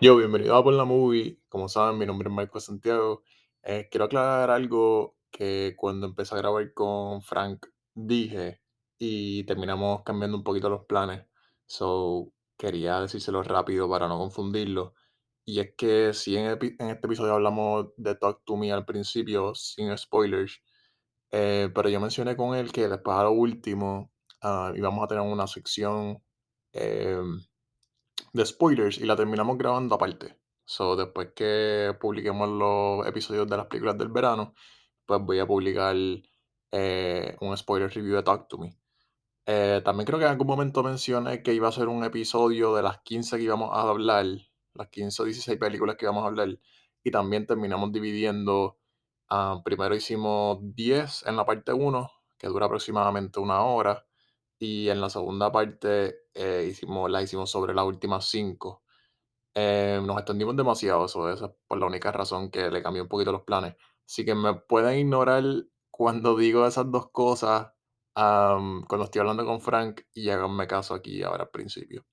Yo, bienvenido a Por la Movie. Como saben, mi nombre es Marco Santiago. Eh, quiero aclarar algo que cuando empecé a grabar con Frank dije y terminamos cambiando un poquito los planes. So, quería decírselo rápido para no confundirlo. Y es que si en, este episodio hablamos de Talk to Me al principio, sin spoilers, eh, pero yo mencioné con él que después a lo último ah, íbamos a tener una sección. em, de spoilers y la terminamos grabando aparte. So, después que publiquemos los episodios de las películas del verano, pues voy a publicar eh, un spoiler review de Talk to Me. Eh, también creo que en algún momento mencioné que iba a ser un episodio de las 15 que íbamos a hablar, las 15 o 16 películas que íbamos a hablar, y también terminamos dividiendo, ah, primero hicimos 10 en la parte 1, que dura aproximadamente una hora, y en la segunda parte eh, hicimos, la hicimos sobre las últimas 5. Eh, nos extendimos demasiado, eso, esa es por la única razón que le cambié un poquito los planes. Así que me pueden ignorar cuando digo esas dos cosas, am, cuando estoy hablando con Frank, y háganme caso aquí ahora al principio.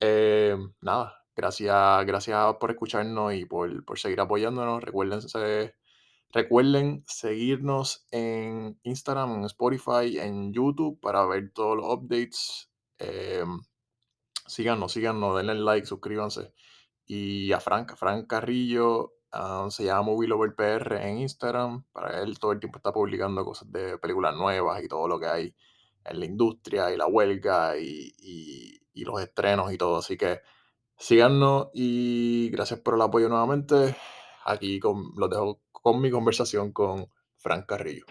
Eh, nada, gracias, gracias por escucharnos y por, por seguir apoyándonos. Recuérdense, recuerden seguirnos en Instagram, en Spotify, en YouTube para ver todos los updates. Em, síganos, síganos, denle like, suscríbanse. Y a Frank, Frank Carrillo, ah, se llama Movie Lover PR en Instagram. Para él todo el tiempo está publicando cosas de películas nuevas y todo lo que hay en la industria y la huelga y, los estrenos y todo. Así que síganos y gracias por el apoyo nuevamente. Aquí los dejo con mi conversación con Frank Carrillo.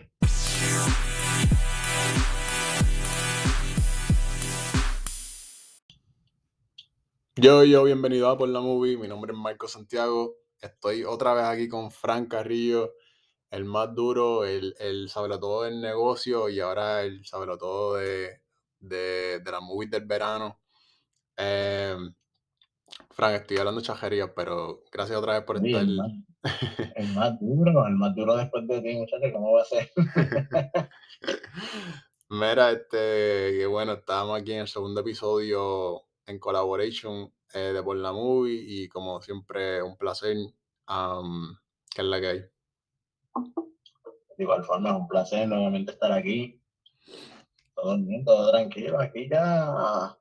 Yo, yo, bienvenido a Por la Movie. Mi nombre es Marco Santiago. Estoy otra vez aquí con Frank Carrillo, el más duro, el, el todo del negocio y ahora el todo de, de, de las movies del verano. Eh, Frank, estoy hablando chajerías, pero gracias otra vez por estar. El más duro, el más duro después de ti, muchachos, ¿cómo va a ser? Mira, este, que bueno, estábamos aquí en el segundo episodio en collaboration eh, de Por la Movie y como siempre, un placer. am, que es la que hay. De igual forma, es un placer nuevamente estar aquí. Todo bien, todo tranquilo. Aquí ya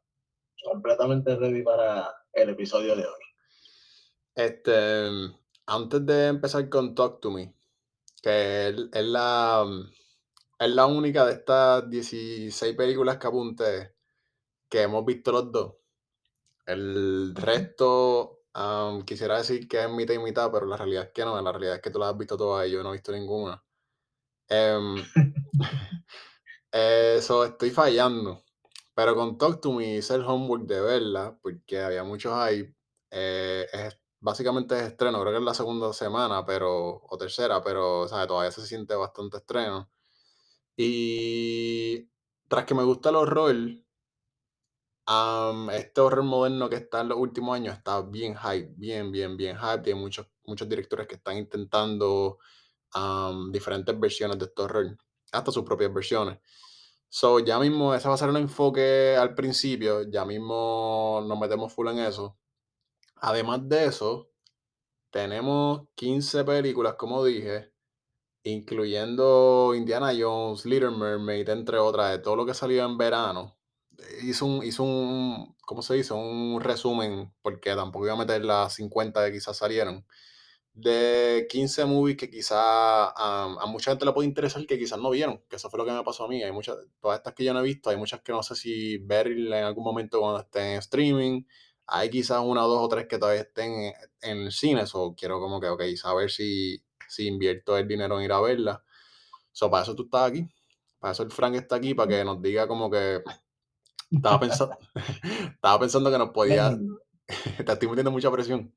completamente ready para el episodio de hoy. Este, antes de empezar con Talk to Me, que es, es la, es la única de estas 16 películas que apunté que hemos visto los dos. El resto, am, quisiera decir que es mitad y mitad, pero la realidad es que no. La realidad es que tú las has visto todas y yo no he visto ninguna. Em, eso estoy fallando. Pero con Talk to Me hice el homework de verla, porque había muchos hype. Eh, es, básicamente es estreno, creo que es la segunda semana, pero, o tercera, pero o sea, todavía se siente bastante estreno. Y tras que me gusta el horror, am, este horror moderno que está en los últimos años está bien hype, bien, bien, bien hype. Hay muchos, muchos directores que están intentando am, diferentes versiones de este horror, hasta sus propias versiones. So, ya mismo, ese va a ser un enfoque al principio, ya mismo nos metemos full en eso. Además de eso, tenemos 15 películas, como dije, incluyendo Indiana Jones, Little Mermaid, entre otras, de todo lo que salió en verano. Hizo un, hizo un, ¿cómo se dice? Un resumen, porque tampoco iba a meter las 50 que quizás salieron de 15 movies que quizás a mucha gente le puede interesar que quizás no vieron, que eso fue lo que me pasó a mí. Hay muchas, todas estas que yo no he visto, hay muchas que no sé si ver en algún momento cuando estén en streaming. Hay quizás una, dos o tres que todavía estén en, en el cine, o quiero como que, ok, saber si, si invierto el dinero en ir a verla. So, para eso tú estás aquí. Para eso el Frank está aquí, para que nos diga como que estaba pensando, estaba pensando que nos podía. Te estoy metiendo mucha presión.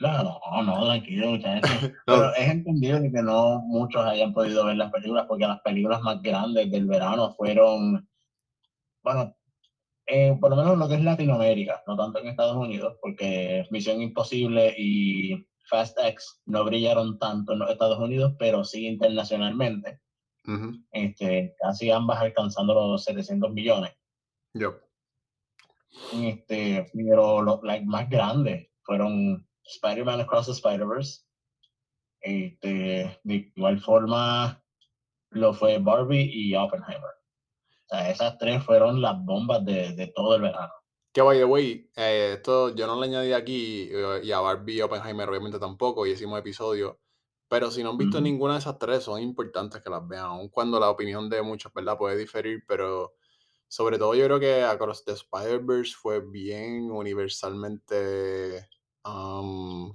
No, no, no, tranquilo, muchachos. Pero es entendible que no muchos hayan podido ver las películas, porque las películas más grandes del verano fueron, bueno, eh, por lo menos lo que es Latinoamérica, no tanto en Estados Unidos, porque Misión Imposible y Fast X no brillaron tanto en los Estados Unidos, pero sí internacionalmente. este, casi ambas alcanzando los 700 millones. Yo. Este, pero las más grandes fueron Spider-Man Across the Spider-Verse. Este, de igual forma lo fue Barbie y Oppenheimer. O sea, esas tres fueron las bombas de, de todo el verano. Que by the way, eh, esto yo no le añadí aquí, eh, y a Barbie y Oppenheimer obviamente tampoco, y hicimos episodio. Pero si no han visto Ujú. ninguna de esas tres, son importantes que las vean, aun cuando la opinión de muchos, ¿verdad? Puede diferir, pero sobre todo yo creo que Across the Spider-Verse fue bien universalmente,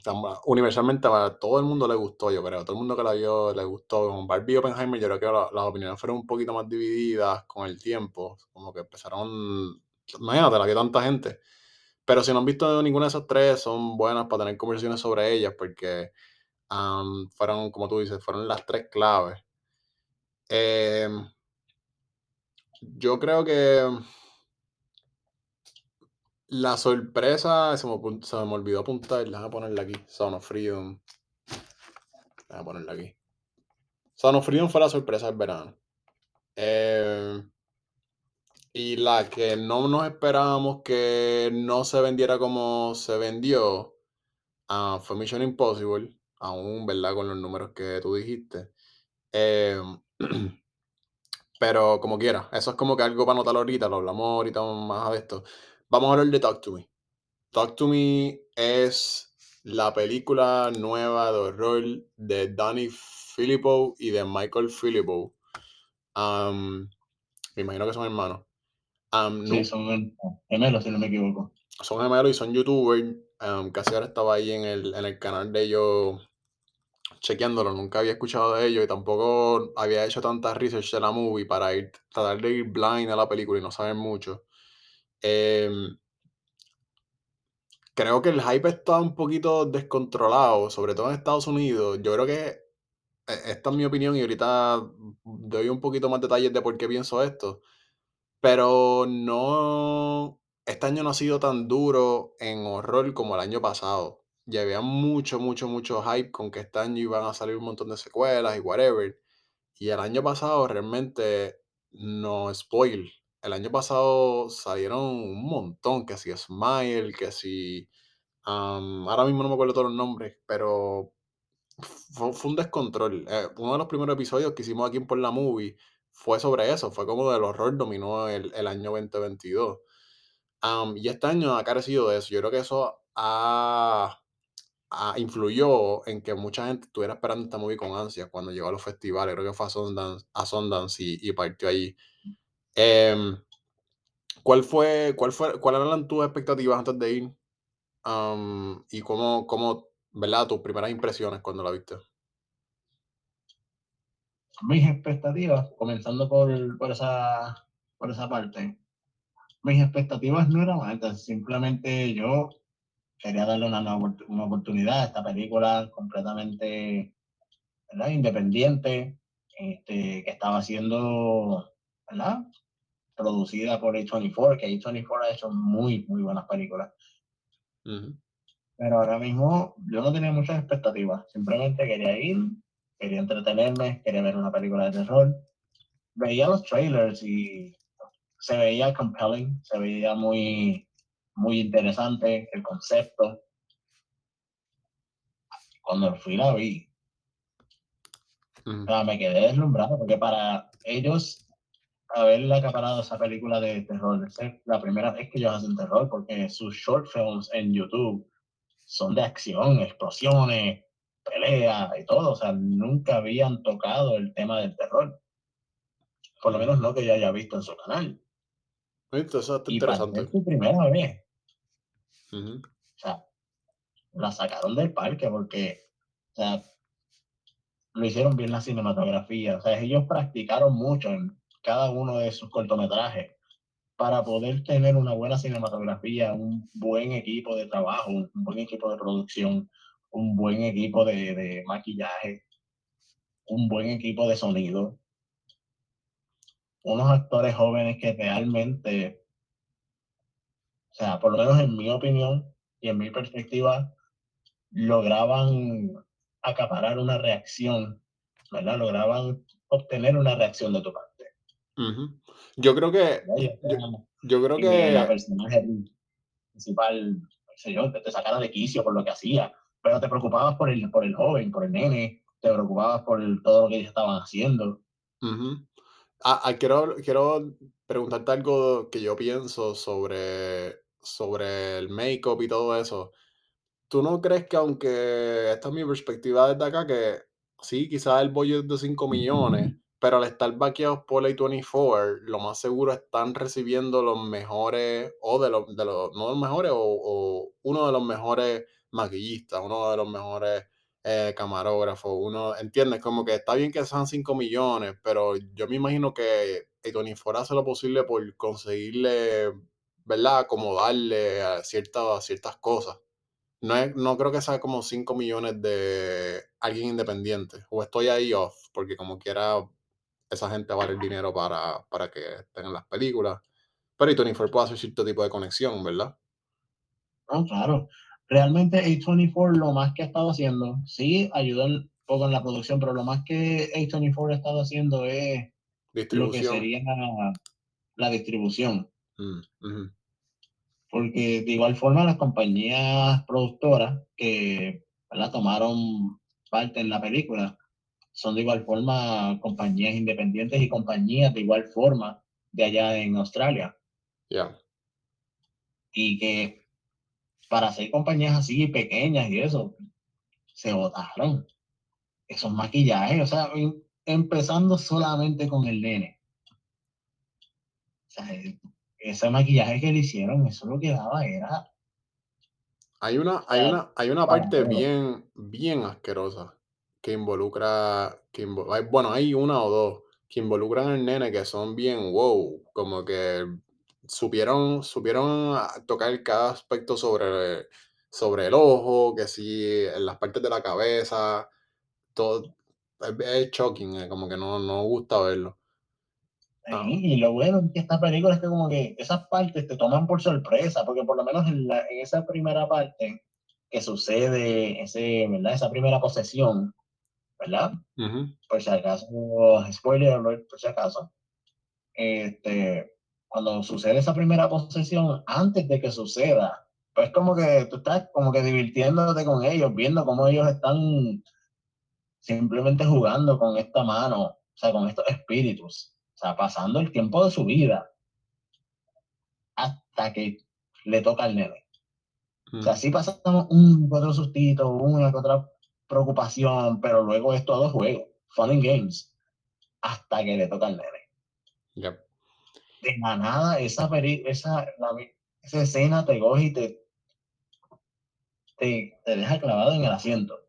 tam- universalmente a todo el mundo le gustó, yo creo. Todo el mundo que la vio le gustó. Con Barbie y Oppenheimer yo creo que la- las opiniones fueron un poquito más divididas con el tiempo, como que empezaron, imagínate, la vio tanta gente. Pero si no han visto ninguna de esas tres, son buenas para tener conversaciones sobre ellas, porque Am, fueron, como tú dices, fueron las tres claves. Em, yo creo que la sorpresa, se me, se me olvidó apuntar, déjame ponerla aquí, Son of Freedom. Déjame ponerla aquí. Son of Freedom fue la sorpresa del verano. Em, y la que no nos esperábamos que no se vendiera como se vendió, ah, fue Mission Impossible, aún, ¿verdad? Con los números que tú dijiste. Em, Pero como quiera, eso es como que algo para notar ahorita, lo hablamos ahorita más de esto. Vamos a hablar de Talk to Me. Talk to Me es la película nueva de horror de Danny Filippo y de Michael Filippo. Me imagino que son hermanos. Sí, son gemelos, si no me equivoco. son gemelos y son youtubers. casi ahora estaba ahí en el, en el canal de ellos chequeándolo. Nunca había escuchado de ellos y tampoco había hecho tanta research de la movie para ir, tratar de ir blind a la película y no saber mucho. Em, creo que el hype está un poquito descontrolado, sobre todo en Estados Unidos. Yo creo que eh, esta es mi opinión y ahorita doy un poquito más detalles de por qué pienso esto. Pero no, este año no ha sido tan duro en horror como el año pasado. Ya había mucho, mucho, mucho hype con que este año iban a salir un montón de secuelas y whatever. Y el año pasado realmente, no spoil, el año pasado salieron un montón, que si Smile, que si, ahora mismo no me acuerdo todos los nombres, pero fue, un descontrol. Eh, uno de los primeros episodios que hicimos aquí en Por la Movie fue sobre eso, fue como del horror dominó el, el año 2022. Am, y este año ha carecido de eso. Yo creo que eso ha, ha- influyó en que mucha gente estuviera esperando esta movie con ansia cuando llegó a los festivales. Creo que fue a Sundance, a Sundance y, y partió allí. Em, ¿cuál fue, cuál fue, cuáles eran tus expectativas antes de ir? Y cómo, cómo, ¿verdad? Tus primeras impresiones cuando la viste. Mis expectativas, comenzando por, por, esa, por esa parte, mis expectativas no eran altas, simplemente yo quería darle una, una oportunidad a esta película completamente ¿verdad? independiente, este, que estaba siendo ¿verdad? Producida por A24, que A24 ha hecho muy, muy buenas películas. Ujú, Pero ahora mismo yo no tenía muchas expectativas, simplemente quería ir, quería entretenerme, quería ver una película de terror. Veía los trailers y se veía compelling, se veía muy, muy interesante el concepto. Cuando fui la vi, o sea, me quedé deslumbrado porque para ellos haber acaparado esa película de terror, es la primera vez que ellos hacen terror porque sus short films en YouTube son de acción, explosiones, peleas y todo, o sea, nunca habían tocado el tema del terror, por lo menos no que yo haya visto en su canal. Eso ser interesante. su primera vez, Ujú, o sea, la sacaron del parque porque, o sea, lo hicieron bien la cinematografía, o sea, ellos practicaron mucho en cada uno de sus cortometrajes para poder tener una buena cinematografía, un buen equipo de trabajo, un buen equipo de producción, un buen equipo de, de maquillaje, un buen equipo de sonido, unos actores jóvenes que realmente, o sea, por lo menos en mi opinión y en mi perspectiva, lograban acaparar una reacción, ¿verdad? Lograban obtener una reacción de tu parte. Yo creo que, yo, yo creo en la que, personaje principal, qué sé yo, que te sacara de quicio por lo que hacía, pero te preocupabas por el, por el joven, por el nene, te preocupabas por el- todo lo que ellos estaban haciendo. Ujú. Ah, ah, quiero, quiero preguntarte algo que yo pienso sobre, sobre el make-up y todo eso. ¿Tú no crees que aunque esta es mi perspectiva desde acá, que sí, quizás el budget es de 5 millones, pero al estar baqueados por A24, lo más seguro están recibiendo los mejores, o de los, de los no los mejores, o, uno de los mejores maquillistas, uno de los mejores eh, camarógrafos, uno, ¿entiendes? Como que está bien que sean 5 millones, pero yo me imagino que A24 hace lo posible por conseguirle, ¿verdad? Acomodarle a ciertas, ciertas cosas. No, no creo que sea como 5 millones de alguien independiente. O estoy ahí off, porque como quiera, esa gente vale el dinero para, para que estén en las películas. Pero y 24 puede hacer cierto tipo de conexión, ¿verdad? No, claro. Realmente A24 lo más que ha estado haciendo, sí, ayuda un poco en la producción, pero lo más que A24 ha estado haciendo es lo que sería la, la distribución. Mm, Porque de igual forma las compañías productoras que ¿verdad? tomaron parte en la película son de igual forma compañías independientes y compañías de igual forma de allá en Australia. Ya. Y que para ser compañías así pequeñas y eso, se votaron esos maquillajes, o sea, em- empezando solamente con el nene. O sea, e- ese maquillaje que le hicieron, eso lo que daba era, Hay una, hay una, hay una parte bien, bien asquerosa que involucra, que invo- hay- bueno, hay una o dos que involucran al nene que son bien wow, como que supieron, supieron a- tocar cada aspecto sobre, sobre el ojo, que sí, en las partes de la cabeza, todo, es, es shocking, eh, como que no, no gusta verlo. Ah, y lo bueno de esta película es que como que esas partes te toman por sorpresa, porque por lo menos en, la- en esa primera parte que sucede, ese, ¿verdad? Esa primera posesión, ¿verdad? ujú, Por si acaso, spoiler alert, por si acaso, este, cuando sucede esa primera posesión, antes de que suceda, pues como que tú estás como que divirtiéndote con ellos, viendo cómo ellos están simplemente jugando con esta mano, o sea, con estos espíritus, o sea, pasando el tiempo de su vida hasta que le toca al nene. O sea, mm, sí pasamos un otro sustito, una que otra preocupación, pero luego es todo juego, fun and games, hasta que le toca al nene. ya. De la nada, esa, peri esa, la esa escena te coge y te, te, te deja clavado en el asiento.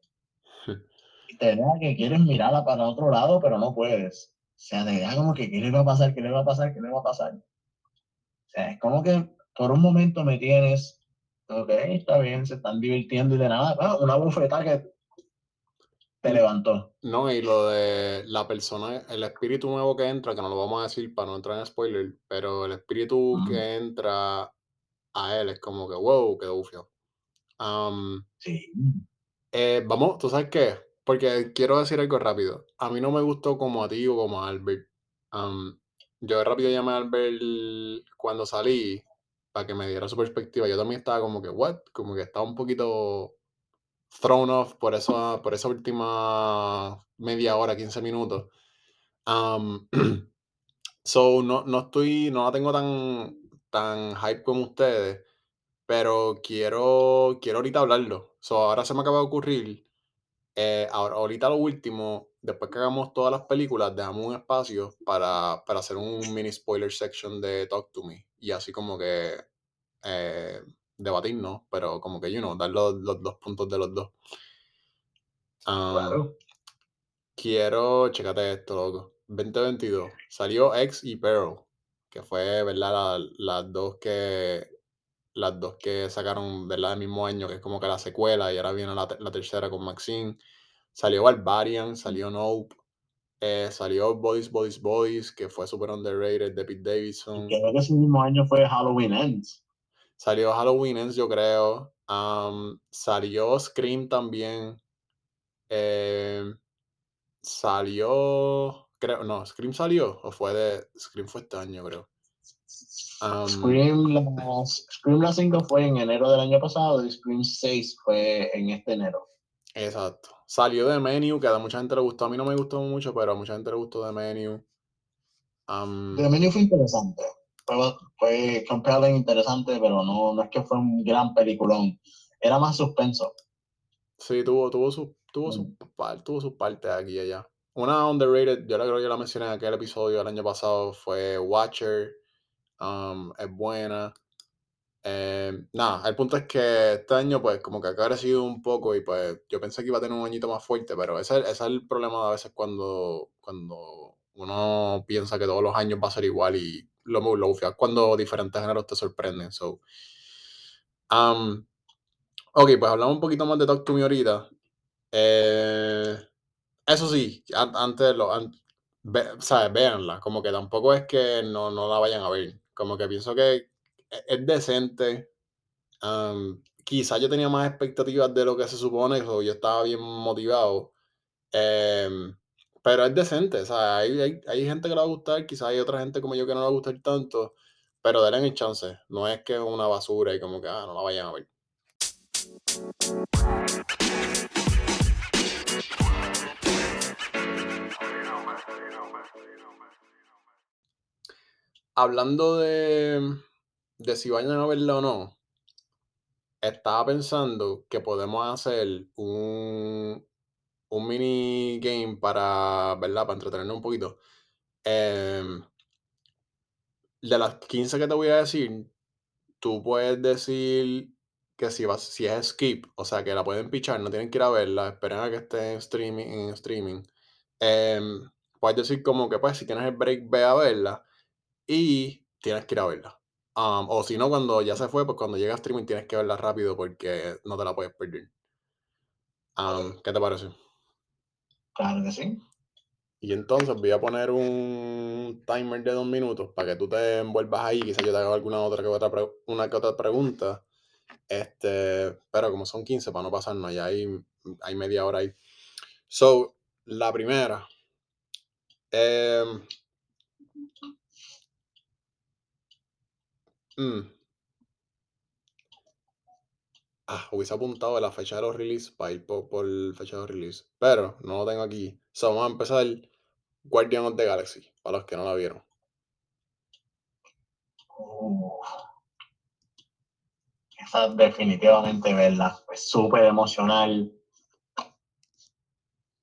Y te deja que quieres mirarla para otro lado, pero no puedes. O sea, te deja como que, ¿qué le va a pasar? ¿Qué le va a pasar? ¿Qué le va a pasar? O sea, es como que por un momento me tienes, ok, está bien, se están divirtiendo y de nada, ah, una bufetada que te levantó. No, y lo de la persona, el espíritu nuevo que entra, que no lo vamos a decir para no entrar en spoiler, pero el espíritu que entra a él es como que, wow, qué ufio. Am, sí, eh, vamos, ¿tú sabes qué? Porque quiero decir algo rápido. A mí no me gustó como a ti o como a Albert. Yo rápido llamé a Albert cuando salí para que me diera su perspectiva. Yo también estaba como que, what? Como que estaba un poquito thrown off por esa, por esa última media hora, 15 minutos. Am, so, no, no estoy, no la tengo tan, tan hype como ustedes, pero quiero, quiero ahorita hablarlo. So, ahora se me acaba de ocurrir, eh, ahora, ahorita lo último, después que hagamos todas las películas, dejamos un espacio para, para hacer un mini spoiler section de Talk to Me. Y así como que eh, debatir, ¿no? Pero como que, you know, dar los, los dos puntos de los dos. Claro. Quiero, chécate esto, loco. 2022 salió X y Pearl, que fue, ¿verdad? La- las dos que las dos que sacaron, ¿verdad? El mismo año, que es como que la secuela, y ahora viene la, la tercera con Maxine. Salió Barbarian, salió Nope, eh, salió Boys, Boys, Boys, que fue super underrated de Pete Y Davidson. creo que ese mismo año fue Halloween Ends. Salió Halloween Ends, yo creo. Salió Scream también. eh, Salió, creo, no, Scream salió o fue de, Scream fue este año, creo. Um, Scream, la, Scream la 5 fue en enero del año pasado y Scream 6 fue en este enero. Exacto. Salió de Menu, que a mucha gente le gustó. A mí no me gustó mucho, pero a mucha gente le gustó de Menu. Um, The Menu fue interesante. Fue, fue interesante, pero no, no es que fue un gran peliculón. Era más suspenso. sí, tuvo, tuvo su, tuvo su, par- tuvo sus partes aquí y allá. Una underrated, yo la creo que la mencioné en aquel episodio del año pasado, fue Watcher. Um, es buena. Eh, nada, el punto es que este año, pues, como que ha crecido un poco y pues yo pensé que iba a tener un añito más fuerte, pero ese, ese es el problema de a veces cuando, cuando uno piensa que todos los años va a ser igual y lo, lo ufia, cuando diferentes géneros te sorprenden. So. Um, ok, pues hablamos un poquito más de Talk to Me ahorita. Eh, eso sí, an- antes lo, an- ve- ¿sabes? Véanla, como que tampoco es que no, no la vayan a ver. Como que pienso que es, es decente. Um, quizás yo tenía más expectativas de lo que se supone, o yo estaba bien motivado. Em, pero es decente, o sea, hay, hay, hay gente que le va a gustar, quizás hay otra gente como yo que no le va a gustar tanto, pero denle el chance. No es que es una basura y como que, ah, no la vayan a ver. Hablando de, de si vayan a verla o no, estaba pensando que podemos hacer un, un mini game para, ¿verdad? Para entretenernos un poquito. Em, de las 15 que te voy a decir, tú puedes decir que si vas, si es skip, o sea que la pueden pichar, no tienen que ir a verla, esperen a que esté en streaming, en streaming. Em, puedes decir como que pues si tienes el break, ve a verla y tienes que ir a verla. Um, o si no, cuando ya se fue, pues cuando llega a streaming tienes que verla rápido porque no te la puedes perder. Um, ¿Qué te parece? Claro que sí. Y entonces voy a poner un timer de dos minutos para que tú te envuelvas ahí. Quizás yo te haga alguna otra que otra, una que otra pregunta. Este, pero como son 15, para no pasarnos, ya hay, hay media hora ahí. So, la primera. mm, ah, hubiese apuntado la fecha de los release para ir por, por fecha de los release. Pero no lo tengo aquí. So, vamos a empezar Guardian of the Galaxy, para los que no la vieron. Uf. Esa definitivamente verla. Es súper emocional.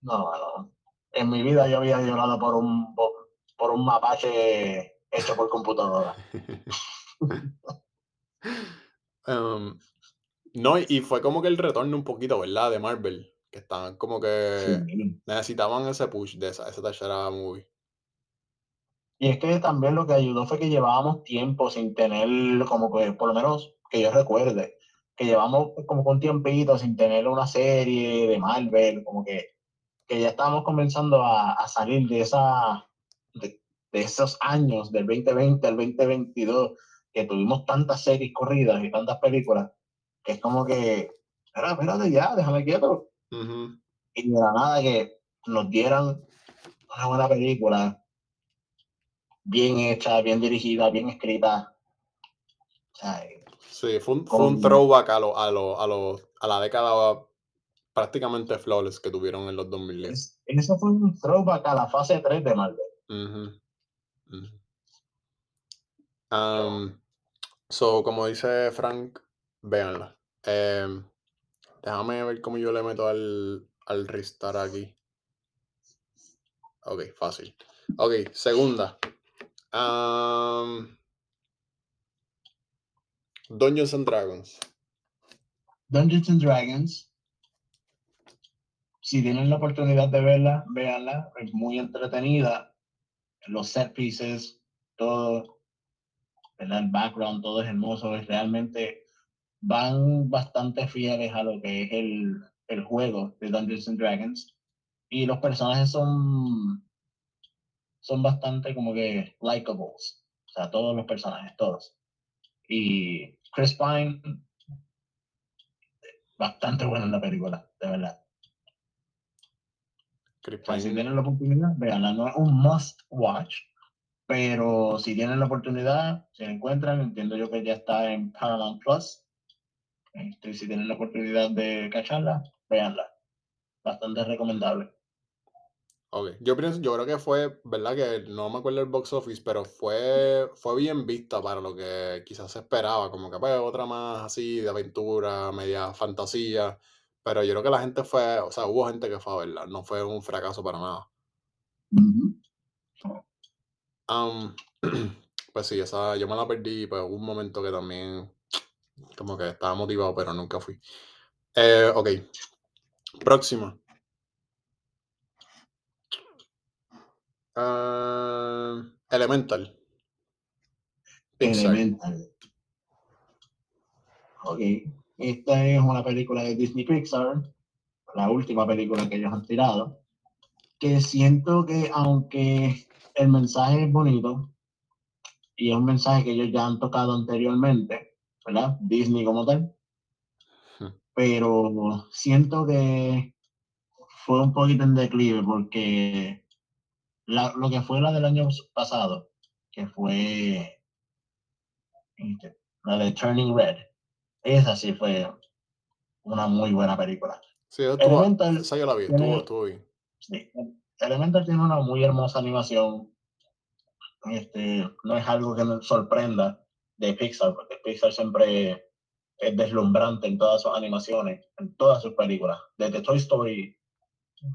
No, no, no. En mi vida yo había llorado por un por, por un mapache hecho por computadora. Um, no, y- fue como que el retorno un poquito, ¿verdad? De Marvel. Que estaban como que Sí. necesitaban ese push de esa, esa tercera movie. Y es que también lo que ayudó fue que llevábamos tiempo sin tener, como que, por lo menos que yo recuerde, que llevamos como un tiempito sin tener una serie de Marvel, como que, que ya estábamos comenzando a, a salir de, esa, de, de esos años, del 2020 al 2022, que tuvimos tantas series corridas y tantas películas, que es como que, espera, espérate ya, déjame quieto. Y de la nada que nos dieran una buena película, bien hecha, bien dirigida, bien escrita. O sea, Sí, fue un, fue un throwback a, lo, a, lo, a, lo, a la década prácticamente flawless que tuvieron en los 2010. es- eso fue un throwback a la fase 3 de Marvel. Um, so, como dice Frank, véanla. Em, déjame ver cómo yo le meto al, al restart aquí. Ok, fácil. Ok, segunda. Dungeons and Dragons. Dungeons and Dragons. Si tienen la oportunidad de verla, véanla. Es muy entretenida. Los set pieces, todo, el background, todo es hermoso. Es realmente van bastante fieles a lo que es el, el juego de Dungeons and Dragons. Y los personajes son, son bastante como que likeables. O sea, todos los personajes, todos. Y Chris Pine, bastante bueno en la película, de verdad. Chris O sea, si Pine. tienen la oportunidad, veanla. No es un must watch, pero si tienen la oportunidad, si la encuentran, entiendo yo que ya está en Paramount Plus. Este, si tienen la oportunidad de cacharla, véanla. Bastante recomendable. Ok, yo, pienso, yo creo que fue, ¿verdad? Que no me acuerdo el box office, pero fue, fue bien vista para lo que quizás se esperaba, como que pues otra más así de aventura, media fantasía, pero yo creo que la gente fue, o sea, hubo gente que fue a verla, no fue un fracaso para nada. pues sí, esa, yo me la perdí, pues hubo un momento que también como que estaba motivado, pero nunca fui. Eh, ok, próxima. Ah, Elemental. Elemental. Ok. Esta es una película de Disney Pixar, la última película que ellos han tirado, que siento que aunque el mensaje es bonito y es un mensaje que ellos ya han tocado anteriormente, ¿verdad? Disney como tal, pero siento que fue un poquito en declive porque lo que fue la del año pasado, que fue este, la de Turning Red, esa sí fue una muy buena película. Sí, Elemental, esa yo la vi, tiene, bien. Sí, Elemental tiene una muy hermosa animación. Este, no es algo que nos sorprenda de Pixar, porque Pixar siempre es deslumbrante en todas sus animaciones, en todas sus películas. Desde Toy Story,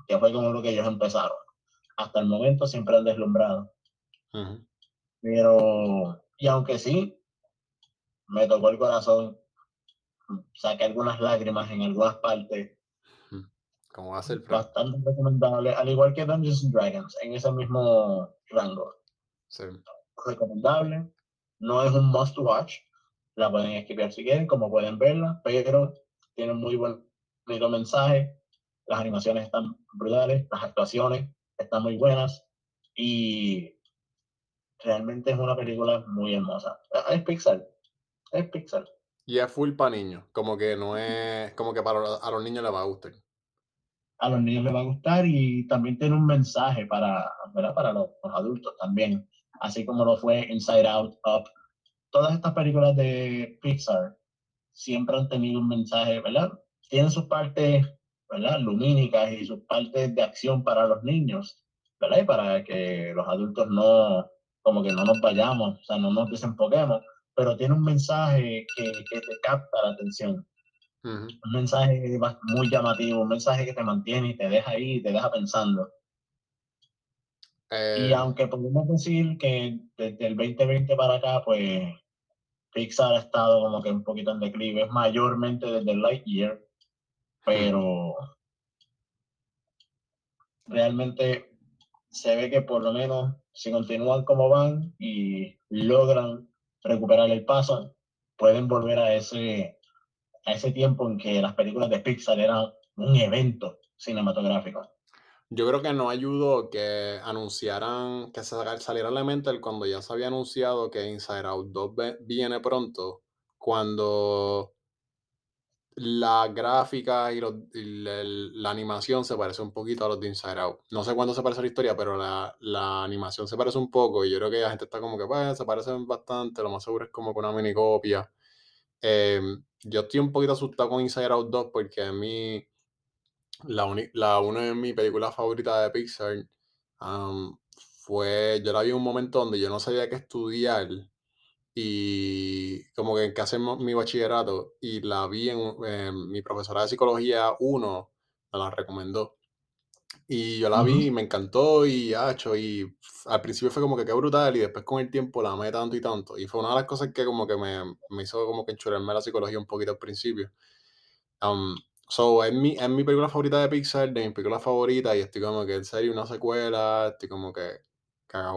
que fue como lo que ellos empezaron hasta el momento siempre han deslumbrado. Pero, y aunque sí, me tocó el corazón, saqué algunas lágrimas en algunas partes. Como hace el Bastante recomendable, al igual que Dungeons and Dragons, en ese mismo rango. Sí. Recomendable, no es un must watch, la pueden escribir si quieren, como pueden verla, pero tiene un muy buen mensaje, las animaciones están brutales, las actuaciones están muy buenas y realmente es una película muy hermosa. Es Pixar, es Pixar. Y es full para niños, como que no es, como que para a los niños les va a gustar. A los niños les va a gustar y también tiene un mensaje para, para los, adultos también, así como lo fue Inside Out, Up. Todas estas películas de Pixar siempre han tenido un mensaje, ¿verdad? Tienen sus partes ¿verdad? lumínicas y sus partes de acción para los niños, ¿verdad? Y para que los adultos no, como que no nos vayamos, o sea, no nos desenfoquemos, pero tiene un mensaje que, que te capta la atención. Un mensaje muy llamativo, un mensaje que te mantiene y te deja ahí, y te deja pensando. Y eh. aunque podemos decir que desde el 2020 para acá, pues Pixar ha estado como que un poquito en declive, mayormente desde Lightyear, pero realmente se ve que por lo menos si continúan como van y logran recuperar el paso, pueden volver a ese, a ese tiempo en que las películas de Pixar eran un evento cinematográfico. Yo creo que no ayudó que anunciaran, que saliera Elemental cuando ya se había anunciado que Inside Out 2 viene pronto, cuando la gráfica y, la, animación se parece un poquito a los de Inside Out. No sé cuándo se parece la historia, pero la, animación se parece un poco y yo creo que la gente está como que, pues, se parecen bastante, lo más seguro es como con una mini copia. Em, yo estoy un poquito asustado con Inside Out 2 porque a mí, la, la una de mis películas favoritas de Pixar fue, yo la vi en un momento donde yo no sabía qué estudiar y como que en que hacemos mi bachillerato y la vi en, mi profesora de psicología 1 me la recomendó. Y yo la vi y me encantó y hecho y al principio fue como que qué brutal y después con el tiempo la amé tanto y tanto. Y fue una de las cosas que como que me, me hizo como que enchurarme la psicología un poquito al principio. Um, so es mi, es mi película favorita de Pixar de mi película favorita y estoy como que en serio una secuela estoy como que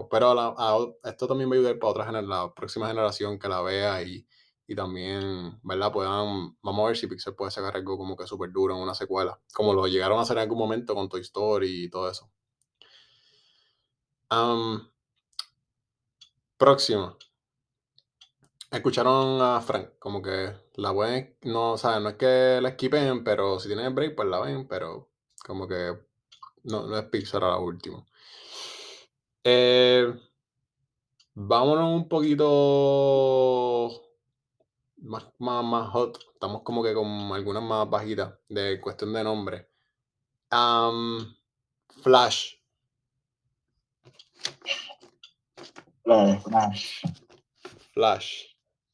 pero esto también va a ayudar para otra la próxima generación que la vea y, también, ¿verdad? Puedan, vamos a ver si Pixar puede sacar algo como que súper duro en una secuela, como lo llegaron a hacer en algún momento con Toy Story y todo eso. próximo. Escucharon a Frank, como que la ven, no, o sea, no es que la esquipen, pero si tienen break, pues la ven, pero como que no, no es Pixar a la última. Eh, Vámonos un poquito más, más, más hot. Estamos como que con algunas más bajitas de cuestión de nombre. Flash. Flash. Flash.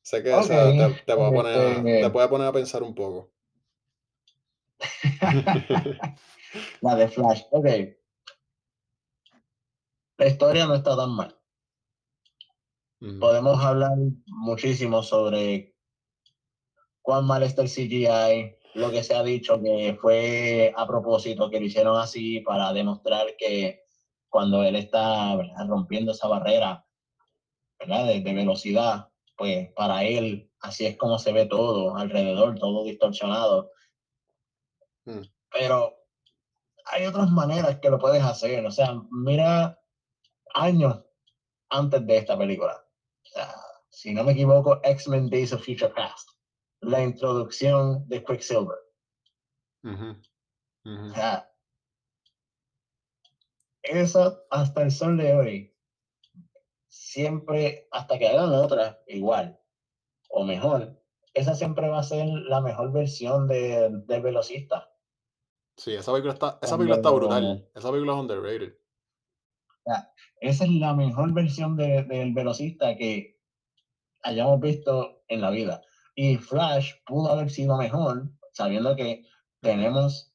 Sé que Ok, esa te, te puede poner a, este- te puede poner a pensar un poco. La de Flash. Ok. La historia no está tan mal. Podemos hablar muchísimo sobre cuán mal está el CGI, lo que se ha dicho que fue a propósito, que lo hicieron así para demostrar que cuando él está ¿verdad? rompiendo esa barrera ¿verdad? De, de velocidad, pues para él así es como se ve todo alrededor, todo distorsionado. Mm. Pero hay otras maneras que lo puedes hacer. O sea, mira años antes de esta película. O sea, si no me equivoco, X-Men Days of Future Past. La introducción de Quicksilver. ujú, ujú. O sea, esa hasta el sol de hoy, siempre, hasta que hagan otra igual o mejor, esa siempre va a ser la mejor versión de, del velocista. Sí, esa película está, esa película está brutal. Esa película es underrated. Esa es la mejor versión de- del velocista que hayamos visto en la vida. Y Flash pudo haber sido mejor, sabiendo que tenemos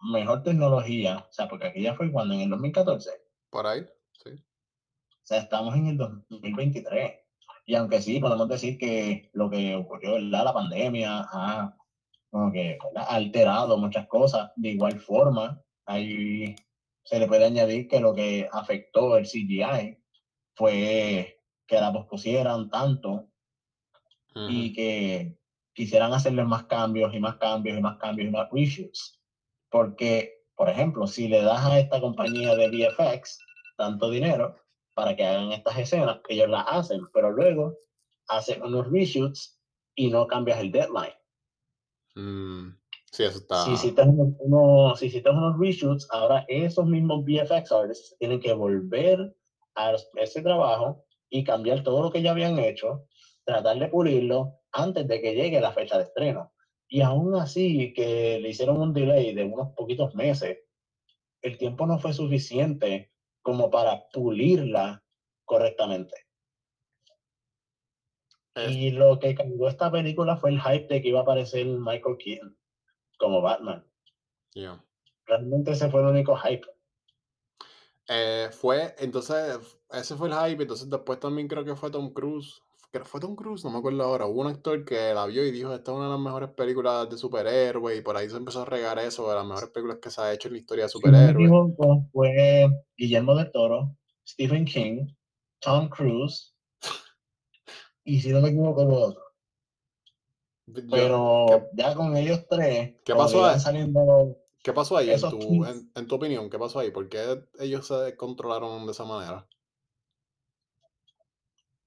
mejor tecnología. O sea, porque aquí ya fue cuando en el 2014. Por ahí, sí. Sea, estamos en el 2023. Y aunque sí, podemos decir que lo que ocurrió, ¿verdad? La pandemia ha como que ¿verdad? ha alterado muchas cosas. De igual forma, ahí se le puede añadir que lo que afectó el CGI fue que la pospusieran tanto y Ujú, que quisieran hacerle más cambios y más cambios y más cambios y más reshoots. Porque, por ejemplo, si le das a esta compañía de VFX tanto dinero para que hagan estas escenas, ellos las hacen, pero luego hacen unos reshoots y no cambias el deadline. mm, Sí, eso está. Si hiciste unos, si unos reshoots, ahora esos mismos VFX artists tienen que volver a ese trabajo y cambiar todo lo que ya habían hecho, tratar de pulirlo antes de que llegue la fecha de estreno. Y aún así, que le hicieron un delay de unos poquitos meses, el tiempo no fue suficiente como para pulirla correctamente. Es- Y lo que cambió esta película fue el hype de que iba a aparecer Michael Keaton como Batman. yeah. Realmente ese fue el único hype. Eh, fue, entonces, ese fue el hype. Entonces, después también creo que fue Tom Cruise. Creo que fue Tom Cruise, no me acuerdo ahora. Hubo un actor que la vio y dijo: Esta es una de las mejores películas de superhéroes. Y por ahí se empezó a regar eso de las mejores películas que se ha hecho en la historia de Si no me superhéroes. equivoco, fue Guillermo del Toro, Stephen King, Tom Cruise, y si no me equivoco, hubo otro. Yo- Pero ¿qué, ya con ellos tres, ¿Qué pasó ahí? saliendo qué pasó ahí en tu, en tu opinión? ¿Qué pasó ahí? ¿Por qué ellos se controlaron de esa manera?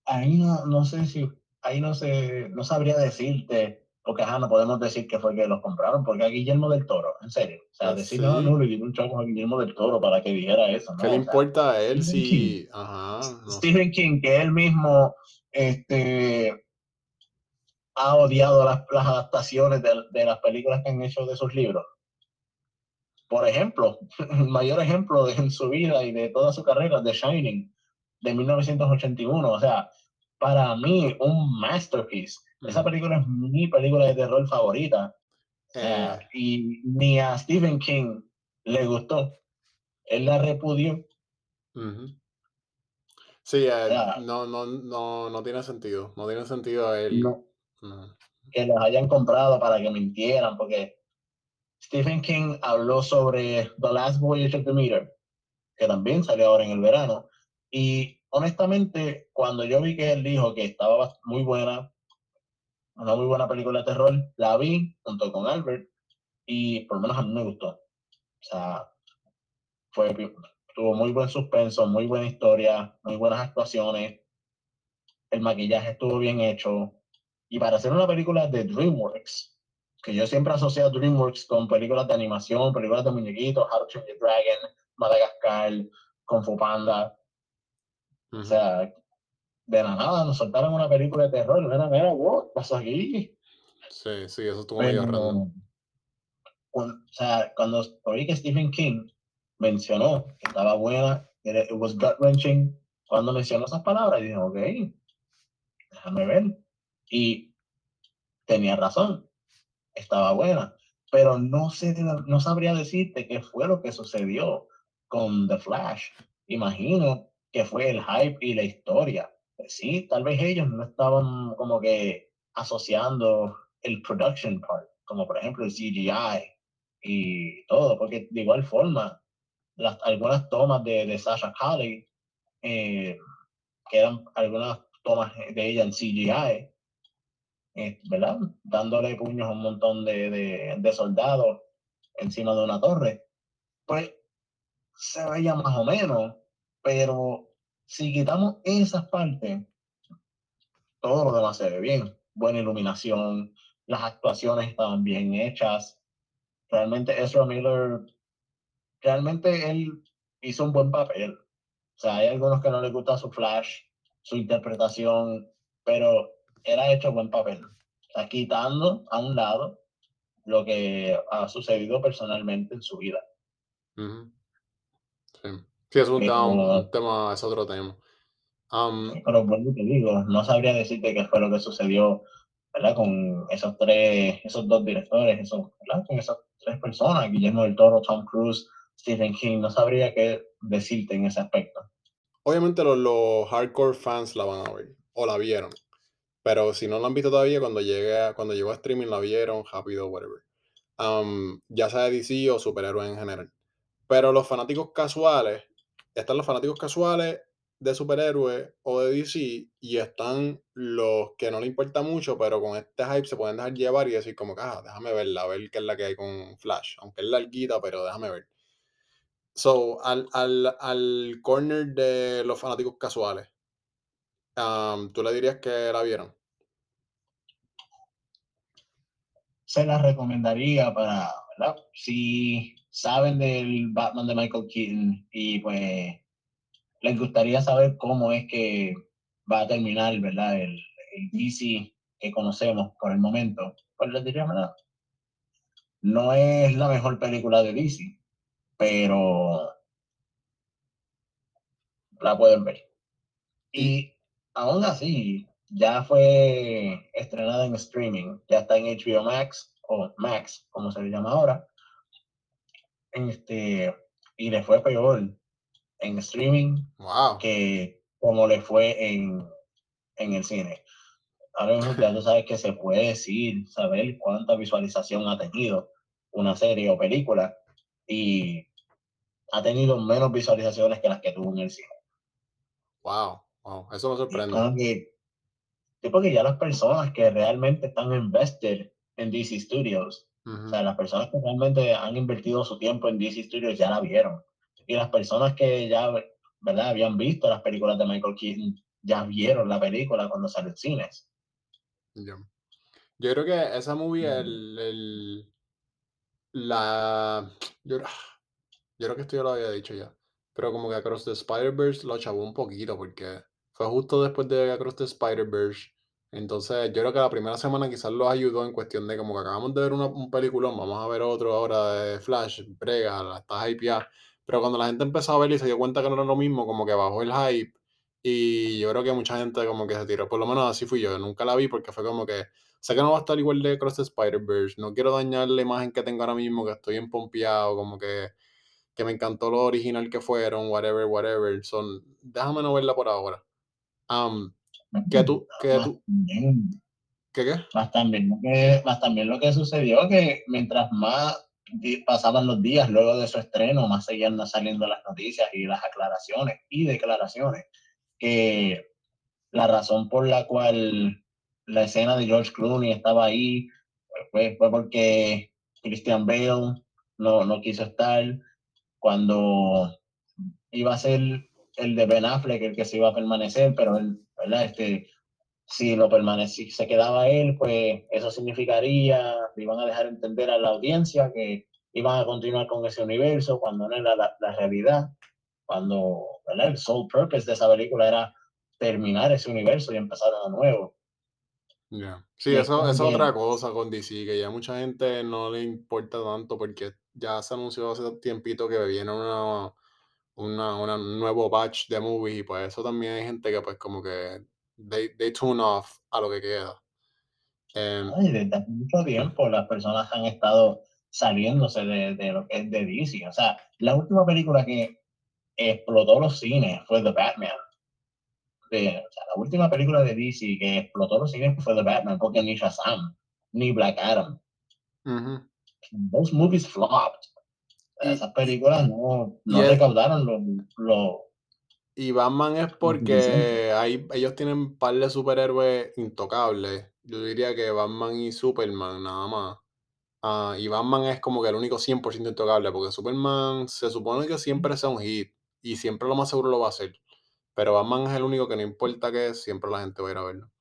Ahí no, no sé si, ahí no sé, no sabría decirte, porque ajá, no podemos decir que fue que los compraron, porque a Guillermo del Toro, en serio. O sea, Pues decir, no, sí. no, le dieron un chavo a Guillermo del Toro para que dijera eso, ¿Qué ¿no? le O sea, importa a él Stephen si. Ajá, no sé. Stephen King, que él mismo este, ha odiado las, las adaptaciones de, de las películas que han hecho de sus libros. Por ejemplo, el mayor ejemplo de, en su vida y de toda su carrera, The Shining, de 1981. O sea, para mí, un masterpiece. Esa Ujú. película es mi película de terror favorita. Eh, y ni a Stephen King le gustó. Él la repudió. Sí, eh, sea, no, no, no, no tiene sentido. No tiene sentido el. No, no. que los hayan comprado para que mintieran, porque Stephen King habló sobre The Last Voyage of Demeter, que también salió ahora en el verano. Y honestamente, cuando yo vi que él dijo que estaba muy buena, una muy buena película de terror, la vi junto con Albert y por lo menos a mí me gustó. O sea, fue, tuvo muy buen suspenso, muy buena historia, muy buenas actuaciones, el maquillaje estuvo bien hecho. Y para hacer una película de DreamWorks, que yo siempre asocio a DreamWorks con películas de animación, películas de muñequitos, How to Train Your Dragon, Madagascar, Kung Fu Panda. O sea, de la nada nos soltaron una película de terror. Mira, mira, what pasó aquí? Sí, sí, eso estuvo medio raro. O sea, cuando oí que Stephen King mencionó que estaba buena, it was gut wrenching, cuando mencionó esas palabras, dije, ok, déjame ver. Y tenía razón, estaba buena, pero no, sé, no sabría decirte qué fue lo que sucedió con The Flash. Imagino que fue el hype y la historia. Sí, tal vez ellos no estaban como que asociando el production part, como por ejemplo el CGI y todo, porque de igual forma, las, algunas tomas de, Sasha Cali, eh, que eran algunas tomas de ella en CGI, eh, ¿verdad? Dándole puños a un montón de, de, de soldados encima de una torre, pues se veía más o menos, pero si quitamos esas partes, todo lo demás se ve bien. Buena iluminación, las actuaciones estaban bien hechas. Realmente Ezra Miller, realmente él hizo un buen papel. O sea, hay algunos que no les gusta su flash, su interpretación, pero era hecho buen papel. Sea, quitando a un lado lo que ha sucedido personalmente en su vida. Sí. Sí, es un, tema, un tema, es otro tema. pero bueno, te digo, no sabría decirte qué fue lo que sucedió ¿verdad? Con esos tres, esos dos directores, esos, ¿verdad? Con esas tres personas, Guillermo del Toro, Tom Cruise, Stephen King, no sabría qué decirte en ese aspecto. Obviamente los, los hardcore fans la van a ver, o la vieron. Pero si no la han visto todavía, cuando llegue cuando llegó a streaming la vieron, rápido, whatever. ya sea de DC o superhéroes en general. Pero los fanáticos casuales, están los fanáticos casuales de superhéroes o de DC y están los que no le importa mucho, pero con este hype se pueden dejar llevar y decir como ah, déjame verla, a ver qué es la que hay con Flash, aunque es larguita, pero déjame ver. So, al, al, al corner de los fanáticos casuales, ¿tú le dirías que la vieron? Se la recomendaría para, ¿verdad? Si saben del Batman de Michael Keaton y pues les gustaría saber cómo es que va a terminar, ¿verdad? El, el DC que conocemos por el momento. Pues les diría, ¿verdad? No es la mejor película de DC, pero la pueden ver. Y aún así, ya fue estrenada en streaming, ya está en HBO Max, o Max, como se le llama ahora. Este, y le fue peor en streaming que como le fue en, en el cine. Ahora mismo ya tú sabes que se puede decir, saber cuánta visualización ha tenido una serie o película y ha tenido menos visualizaciones que las que tuvo en el cine. Wow, wow, eso me sorprende. porque ya las personas que realmente están invested en DC Studios, o sea, las personas que realmente han invertido su tiempo en DC Studios ya la vieron y las personas que ya, ¿verdad? Habían visto las películas de Michael Keaton, ya vieron la película cuando salió en cines. Yo creo que esa movie, el, el, la, yo, yo creo que esto ya lo había dicho ya, pero como que Across the Spider-Verse lo chavó un poquito porque fue justo después de Across the Spider-Verse. Entonces, yo creo que la primera semana quizás los ayudó en cuestión de como que acabamos de ver una, un peliculón, vamos a ver otro ahora de Flash, brega, la estás hypeada. Pero cuando la gente empezó a ver y se dio cuenta que no era lo mismo, como que bajó el hype. Y yo creo que mucha gente como que se tiró, por lo menos así fui yo, nunca la vi porque fue como que, sé que no va a estar igual de Cross the Spider-Verse, no quiero dañar la imagen que tengo ahora mismo, que estoy empompeado, como que, que me encantó lo original que fueron, whatever, whatever. Son, déjame no verla por ahora. Um, que tú, que tú, ¿qué qué? Más también, que, más también lo que sucedió que mientras más pasaban los días luego de su estreno, más seguían saliendo las noticias y las aclaraciones y declaraciones que la razón por la cual la escena de George Clooney estaba ahí fue, fue porque Christian Bale no, no quiso estar cuando iba a ser el de Ben Affleck el que se iba a permanecer, pero él, ¿verdad? Este, si lo permanecía, se quedaba él, pues eso significaría, iban a dejar entender a la audiencia que iban a continuar con ese universo cuando no era la, la realidad. cuando ¿verdad? el sole purpose de esa película era terminar ese universo y empezar de nuevo. Ya. Sí, Y es eso, es otra cosa con DC, que ya mucha gente no le importa tanto porque ya se anunció hace tiempito que viene una, una, una nuevo batch de movies y pues eso también hay gente que pues como que they, they tune off a lo que queda. Em, ay, desde hace mucho tiempo las personas han estado saliéndose de, de lo que es de DC. O sea, la última película que explotó los cines fue The Batman. De, o sea, la última película de DC que explotó los cines fue The Batman, porque ni Shazam, ni Black Adam. ujú. Those movies flopped. Esas películas no, no recaudaron lo, lo, y Batman es porque hay, ellos tienen un par de superhéroes intocables. Yo diría que Batman y Superman nada más. Ah, y Batman es como que el único 100% intocable, porque Superman se supone que siempre sea un hit y siempre lo más seguro lo va a hacer. Pero Batman es el único que no importa que siempre la gente va a ir a verlo.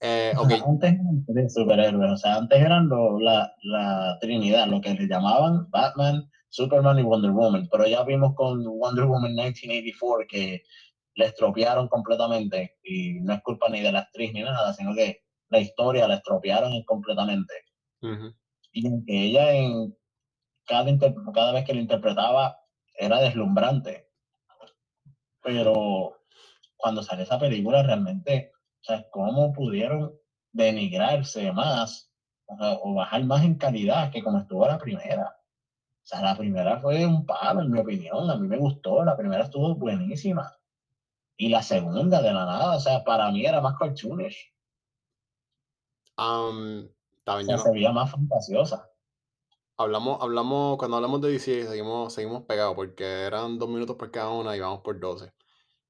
Eh, antes eran tres superhéroes, o sea, antes eran lo- la, la Trinidad, lo que le llamaban Batman, Superman y Wonder Woman, pero ya vimos con Wonder Woman 1984 que le estropearon completamente y no es culpa ni de la actriz ni nada, sino que la historia la estropearon completamente. Y aunque ella en cada, cada vez que la interpretaba era deslumbrante, pero cuando sale esa película realmente, o sea, cómo pudieron denigrarse más o, sea, o bajar más en calidad que como estuvo la primera. O sea, la primera fue un palo, en mi opinión, a mí me gustó, la primera estuvo buenísima. Y la segunda, de la nada, o sea, para mí era más cartoonish, am, está o sea, se veía más fantasiosa. hablamos, hablamos, cuando hablamos de DC seguimos, seguimos pegados porque eran dos minutos por cada una y vamos por 12.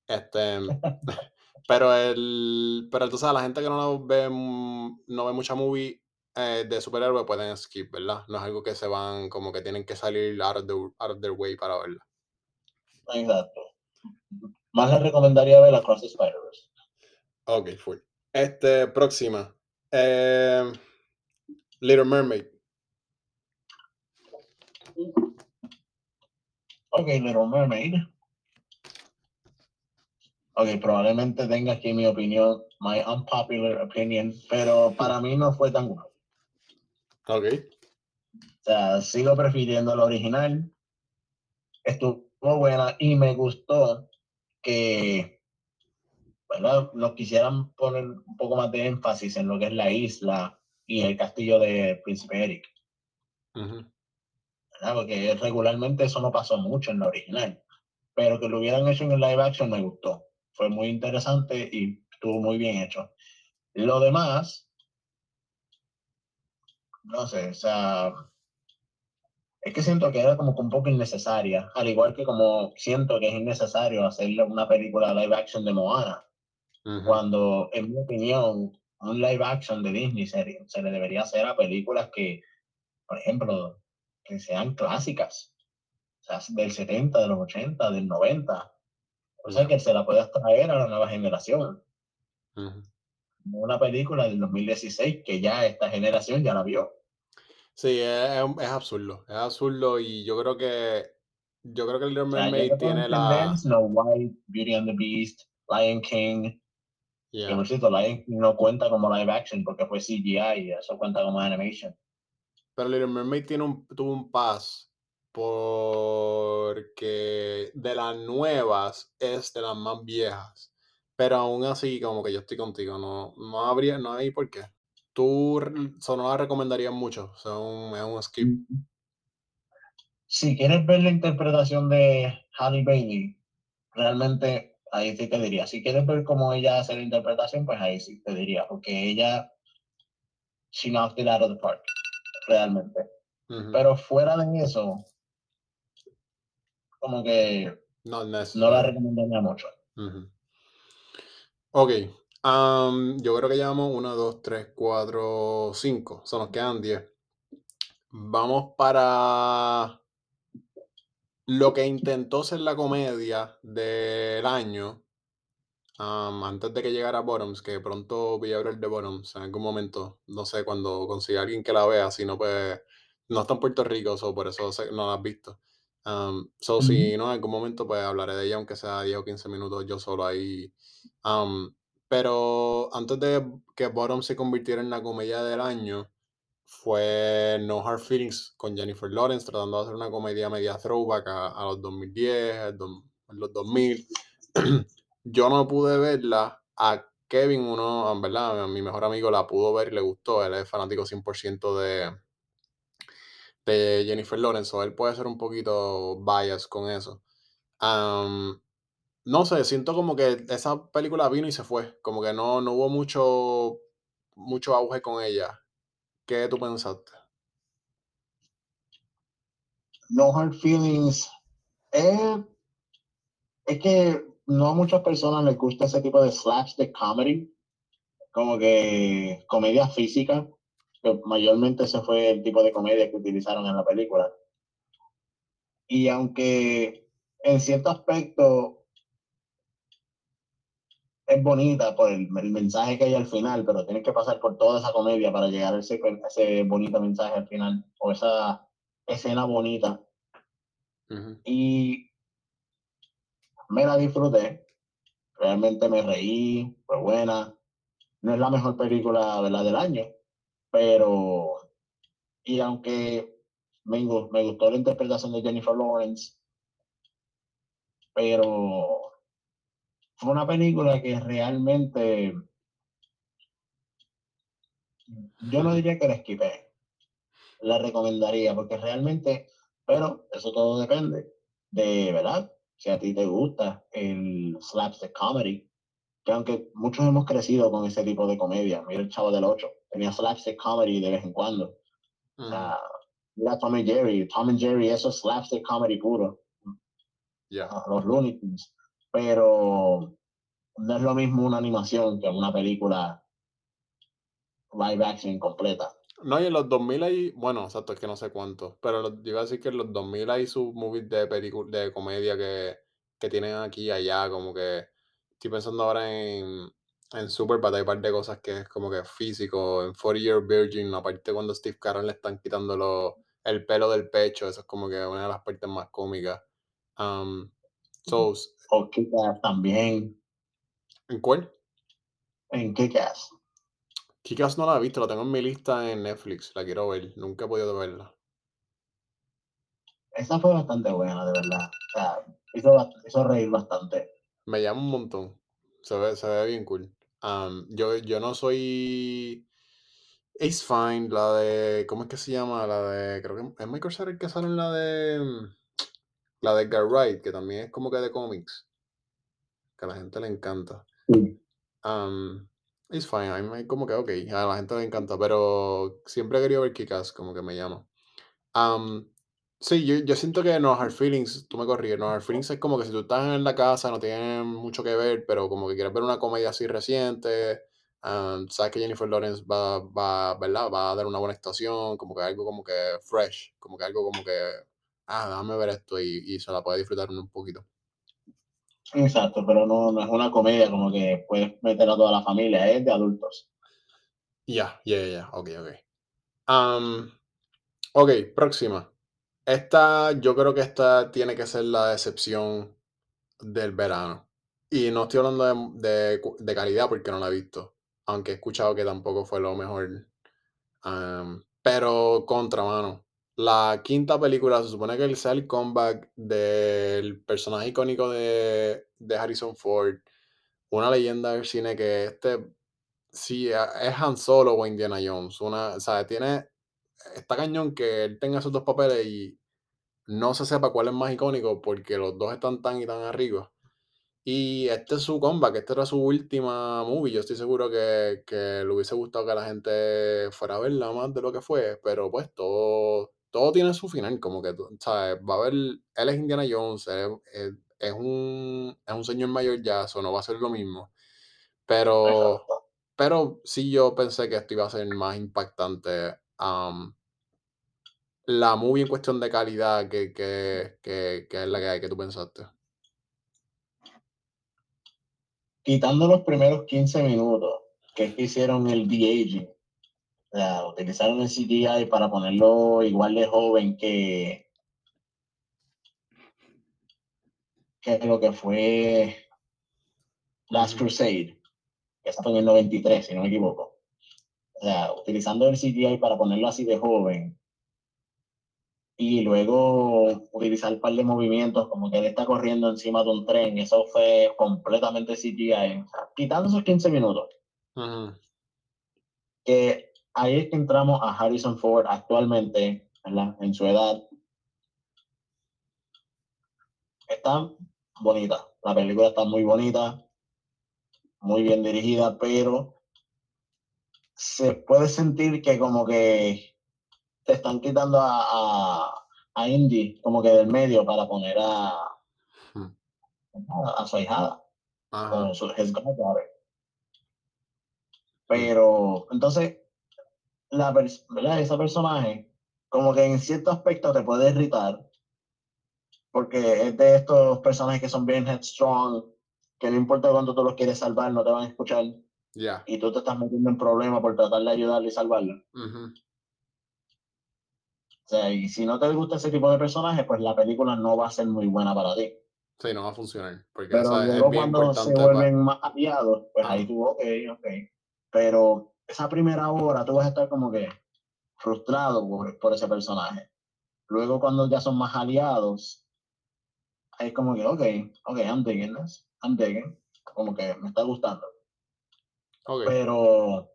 Este, pero el, pero tú sabes, la gente que no ve, mm, no ve mucha movie eh, de superhéroes pueden skip, ¿verdad? No es algo que se van, como que tienen que salir out of, the- out of their way para verla. Exacto. Más les recomendaría ver Across the Spider-Verse. Ok, full. Este, próxima. Eh, Little Mermaid. Ok, Little Mermaid. Ok, probablemente tenga aquí mi opinión, my unpopular opinion, pero para mí no fue tan bueno. Ok. O sea, sigo prefiriendo la original. Estuvo buena y me gustó que ¿verdad? nos quisieran poner un poco más de énfasis en lo que es la isla y el castillo de Príncipe Eric. Ujú. ¿verdad? Porque regularmente eso no pasó mucho en la original. Pero que lo hubieran hecho en el live action me gustó. Fue muy interesante y estuvo muy bien hecho. Lo demás, no sé, o sea, es que siento que era como que un poco innecesaria. Al igual que como siento que es innecesario hacerle una película live action de Moana. Cuando, en mi opinión, un live action de Disney se, se le debería hacer a películas que, por ejemplo, que sean clásicas. O sea, del 70, de los 80, del 90. O sea, que se la puedas traer a la nueva generación. No Una película del 2016 que ya esta generación ya la vio. Sí, es, es- absurdo. Es absurdo y yo creo que yo creo que Little O sea, yo Mermaid tiene la. Snow White, Beauty and the Beast, Lion King. Que por cierto, Lion King no cuenta como live action porque fue CGI y eso cuenta como animation. Pero Little Mermaid tiene un, tuvo un pass porque de las nuevas es de las más viejas. Pero aún así, como que yo estoy contigo, no, no habría, no hay por qué. Tú re- so, no la recomendarías mucho, o sea, un- es un skip. Si quieres ver la interpretación de Halle Bailey, realmente ahí sí te diría. Si quieres ver cómo ella hace la interpretación, pues ahí sí te diría, porque ella, she knocked it out of the park, realmente. Ujú. Pero fuera de eso, como que no la recomendaría mucho. Ujú. Ok, am, yo creo que llevamos 1, 2, 3, 4, 5. So nos quedan 10. Vamos para lo que intentó ser la comedia del año. am, antes de que llegara Bottoms, que pronto voy a hablar de Bottoms en algún momento. No sé, cuando consiga alguien que la vea, si no, pues no está en Puerto Rico, so por eso no la has visto. Um, so, si no, en algún momento pues hablaré de ella, aunque sea 10 o 15 minutos yo solo ahí. Um, pero antes de que Bottom se convirtiera en la comedia del año, fue No Hard Feelings con Jennifer Lawrence, tratando de hacer una comedia media throwback a, los 2010, a los 2000. yo no pude verla. A Kevin, uno, ¿verdad? Mi mejor amigo la pudo ver y le gustó. Él es fanático 100% de, de Jennifer Lawrence, él puede ser un poquito bias con eso. no sé, siento como que esa película vino y se fue, como que no, no hubo mucho, mucho auge con ella. ¿Qué tú pensaste? No Hard Feelings. Eh, es que no a muchas personas les gusta ese tipo de de comedy, como que comedia física mayormente ese fue el tipo de comedia que utilizaron en la película. Y aunque en cierto aspecto es bonita por el, mensaje que hay al final, pero tienes que pasar por toda esa comedia para llegar a ese, ese bonito mensaje al final, o esa escena bonita. Y me la disfruté, realmente me reí, fue buena. No es la mejor película del año, pero, y aunque me, gustó la interpretación de Jennifer Lawrence, pero fue una película que realmente yo no diría que la esquipé, la recomendaría porque realmente, pero eso todo depende de, ¿verdad? Si a ti te gusta el slapstick comedy, que aunque muchos hemos crecido con ese tipo de comedia, mira el Chavo del 8, tenía slapstick comedy de vez en cuando. O sea, mira Tom y Jerry, Tom and Jerry, eso es slapstick comedy puro. Yeah. los Looney Tunes. Pero no es lo mismo una animación que una película live action completa. No, y en los 2000 hay, bueno, exacto, es que no sé cuántos, pero yo iba a decir que en los 2000 hay sus movies de, de comedia que, que tienen aquí y allá, como que estoy pensando ahora en, en Superbad hay un par de cosas que es como que físico. En 40 Year Virgin, aparte cuando Steve Carell le están quitando el pelo del pecho, eso es como que una de las partes más cómicas. Um, so, o Kick-Ass también. ¿En cuál? En Kick-Ass. Kick-Ass no la he visto, la tengo en mi lista en Netflix, la quiero ver, nunca he podido verla. Esa fue bastante buena, de verdad. O sea, hizo, hizo reír bastante. Me llama un montón. Se ve, se ve bien cool. Yo, yo no soy. Ace Fine, la de. ¿Cómo es que se llama? La de. Creo que es Michael Cera el que sale en la de. La de Edgar Wright, que también es como que de cómics. Que a la gente le encanta. It's fine, a mí como que ok, a la gente le encanta, pero siempre he querido ver Kikas, como que me llama. Sí, yo, yo siento que No Hard Feelings, tú me corriges, No Hard Feelings es como que si tú estás en la casa, no tienes mucho que ver, pero como que quieres ver una comedia así reciente, sabes que Jennifer Lawrence va, va, ¿verdad? va a dar una buena estación, como que algo como que fresh, como que algo como que, ah, déjame ver esto y, y se la puede disfrutar un poquito. Exacto, pero no, no es una comedia como que puedes meter a toda la familia, es de adultos. Ya, ya, ya, ok, ok. ok, próxima. Esta, yo creo que esta tiene que ser la decepción del verano. Y no estoy hablando de, de, calidad porque no la he visto. Aunque he escuchado que tampoco fue lo mejor. pero contra mano. La quinta película se supone que sea el comeback del personaje icónico de, de Harrison Ford. Una leyenda del cine que este sí es Han Solo o Indiana Jones. Una, o sea, tiene. Está cañón que él tenga esos dos papeles y no se sepa cuál es más icónico porque los dos están tan y tan arriba. Y este es su comeback, esta era su última movie. Yo estoy seguro que, que, le hubiese gustado que la gente fuera a verla más de lo que fue, pero pues todo, todo tiene su final. Como que, ¿sabes? Va a haber. Él es Indiana Jones, es, un, es un señor mayor ya, eso no va a ser lo mismo. Pero, pero sí, yo pensé que esto iba a ser más impactante. Um, la movie en cuestión de calidad que, que, que, que es la que hay, que tú pensaste? Quitando los primeros 15 minutos, que hicieron el de-aging, o sea, utilizaron el CGI para ponerlo igual de joven que, que lo que fue Last Crusade, que está en el 93, si no me equivoco. O sea, utilizando el CGI para ponerlo así de joven, y luego utilizar un par de movimientos, como que él está corriendo encima de un tren, eso fue completamente CGI, quitando esos 15 minutos. Que ahí es que entramos a Harrison Ford actualmente, en su edad. Está bonita, la película está muy bonita, muy bien dirigida, pero se puede sentir que como que te están quitando a, a, Indy como que del medio para poner a, a, su hijada, con su his Pero entonces, la ¿verdad? ese personaje, como que en cierto aspecto te puede irritar, porque es de estos personajes que son bien headstrong, que no importa cuánto tú los quieres salvar, no te van a escuchar. Y tú te estás metiendo en problemas por tratar de ayudarle y salvarlo. O sea, y si no te gusta ese tipo de personaje, pues la película no va a ser muy buena para ti. Sí, no va a funcionar. Porque Pero luego cuando se vuelven más aliados, pues ahí tú, ok, ok. Pero esa primera hora tú vas a estar como que frustrado por, por ese personaje. Luego cuando ya son más aliados, es como que, ok, ok, I'm digging this, I'm digging. Como que me está gustando. Okay. Pero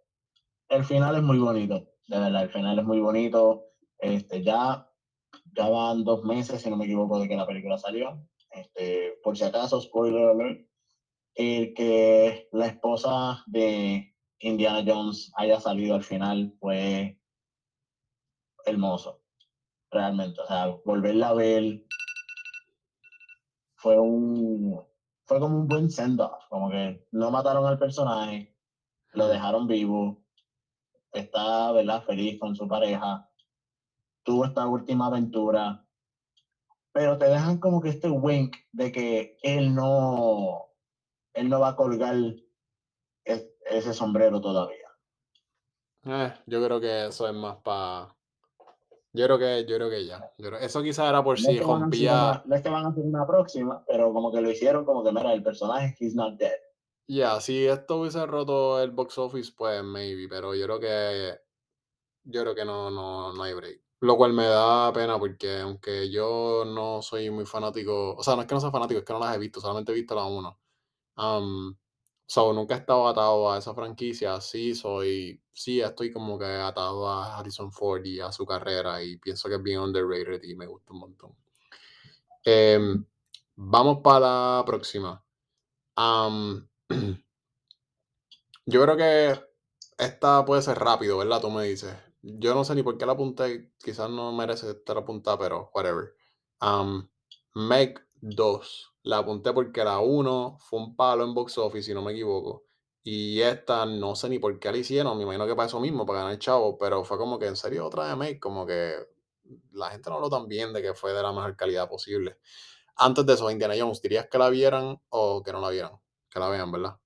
el final es muy bonito, de verdad, el final es muy bonito este, ya, ya van dos meses, si no me equivoco, de que la película salió. Este, por si acaso, spoiler alert, el que la esposa de Indiana Jones haya salido al final fue hermoso, realmente. O sea, volverla a ver fue un fue como un buen send-off, como que no mataron al personaje, lo dejaron vivo, está, ¿verdad? Feliz con su pareja tuvo esta última aventura, pero te dejan como que este wink de que él no, él no va a colgar ese sombrero todavía. Eh, yo creo que eso es más para... Yo creo que, yo creo que ya. eso quizás era por si rompía... no es que van a hacer una próxima, pero como que lo hicieron como que, mira, el personaje, he's not dead. Ya, si esto hubiese roto el box office, pues maybe, pero yo creo que yo creo que no, no, no hay break. Lo cual me da pena porque aunque yo no soy muy fanático, o sea, no es que no sea fanático, es que no las he visto, solamente he visto la uno. Um, so, nunca he estado atado a esa franquicia, sí soy, sí estoy como que atado a Harrison Ford y a su carrera y pienso que es bien underrated y me gusta un montón. Em, vamos para la próxima. yo creo que esta puede ser rápido, ¿verdad? Tú me dices. Yo no sé ni por qué la apunté, quizás no merece estar apuntada, pero whatever. Um, Meg 2, la apunté porque la 1 fue un palo en box office, si no me equivoco. Y esta no sé ni por qué la hicieron, me imagino que para eso mismo, para ganar chavo, pero fue como que en serio otra de Meg, como que la gente no lo tan bien de que fue de la mejor calidad posible. Antes de eso, Indiana Jones, ¿dirías que la vieran o que no la vieran? Que la vean, ¿verdad?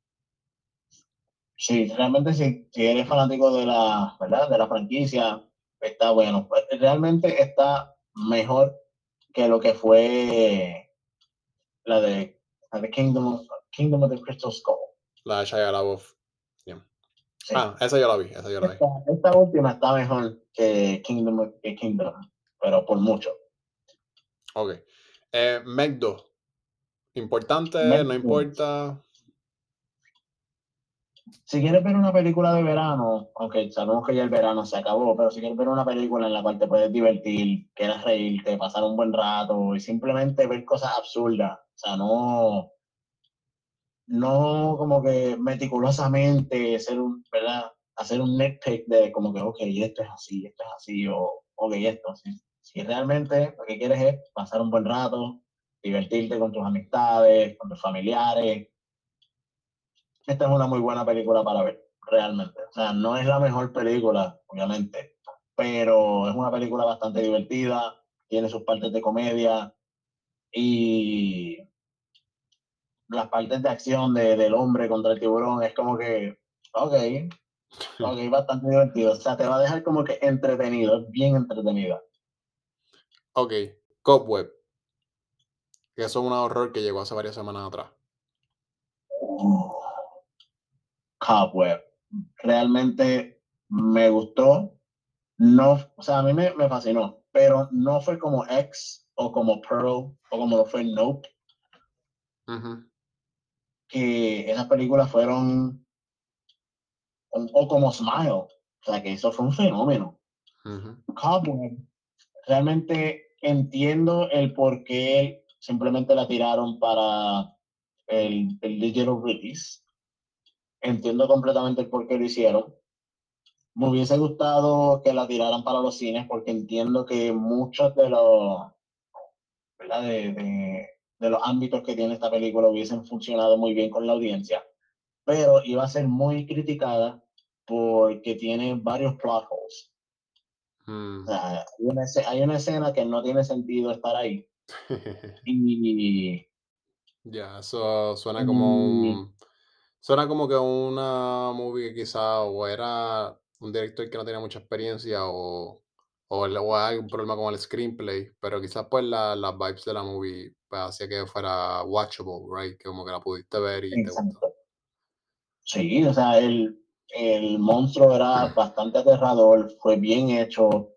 Sí, realmente si, si eres fanático de la, ¿verdad? De la franquicia, está bueno. Pues, realmente está mejor que lo que fue la de, la de Kingdom, of, Kingdom of the Crystal Skull. La de Shia LaBeouf. Ah, esa yo la vi, esa yo la vi. Esta, última está mejor que Kingdom, que Kingdom, pero por mucho. Ok. Eh, Meg 2. ¿Importante? ¿No importa? Si quieres ver una película de verano, aunque sabemos que ya el verano se acabó, pero si quieres ver una película en la cual te puedes divertir, quieres reírte, pasar un buen rato y simplemente ver cosas absurdas, o sea, no, no como que meticulosamente hacer un, ¿verdad? Hacer un nitpick de como que, ok, esto es así, esto es así, o ok, esto, así. Si realmente lo que quieres es pasar un buen rato, divertirte con tus amistades, con tus familiares, esta es una muy buena película para ver, realmente. O sea, no es la mejor película, obviamente, pero es una película bastante divertida, tiene sus partes de comedia y las partes de acción de, del hombre contra el tiburón es como que, ok, ok, bastante divertido. O sea, te va a dejar como que entretenido, bien entretenida. Ok, Cobweb. Que eso es un horror que llegó hace varias semanas atrás. Uh, Cobweb. Realmente me gustó. No, o sea, a mí me, me fascinó, pero no fue como X o como Pearl o como lo fue Nope. Que esas películas fueron o, o como Smile. O sea, que eso fue un fenómeno. ujú, Cobweb, realmente entiendo el por qué simplemente la tiraron para el, el digital release. Entiendo completamente el por qué lo hicieron. Me hubiese gustado que la tiraran para los cines porque entiendo que muchos de los, ¿verdad? De, de- de los ámbitos que tiene esta película hubiesen funcionado muy bien con la audiencia, pero iba a ser muy criticada porque tiene varios plot holes. mm. O sea, hay una, hay una escena que no tiene sentido estar ahí. Y, Ya, eso suena como un. Suena como que una movie que quizá o era un director que no tenía mucha experiencia o, o, el- o hay un problema con el screenplay, pero quizás pues la- las vibes de la movie pues, hacía que fuera watchable, right? Que como que la pudiste ver y te gustó. exacto. Sí, o sea, el, el monstruo era bastante aterrador, fue bien hecho,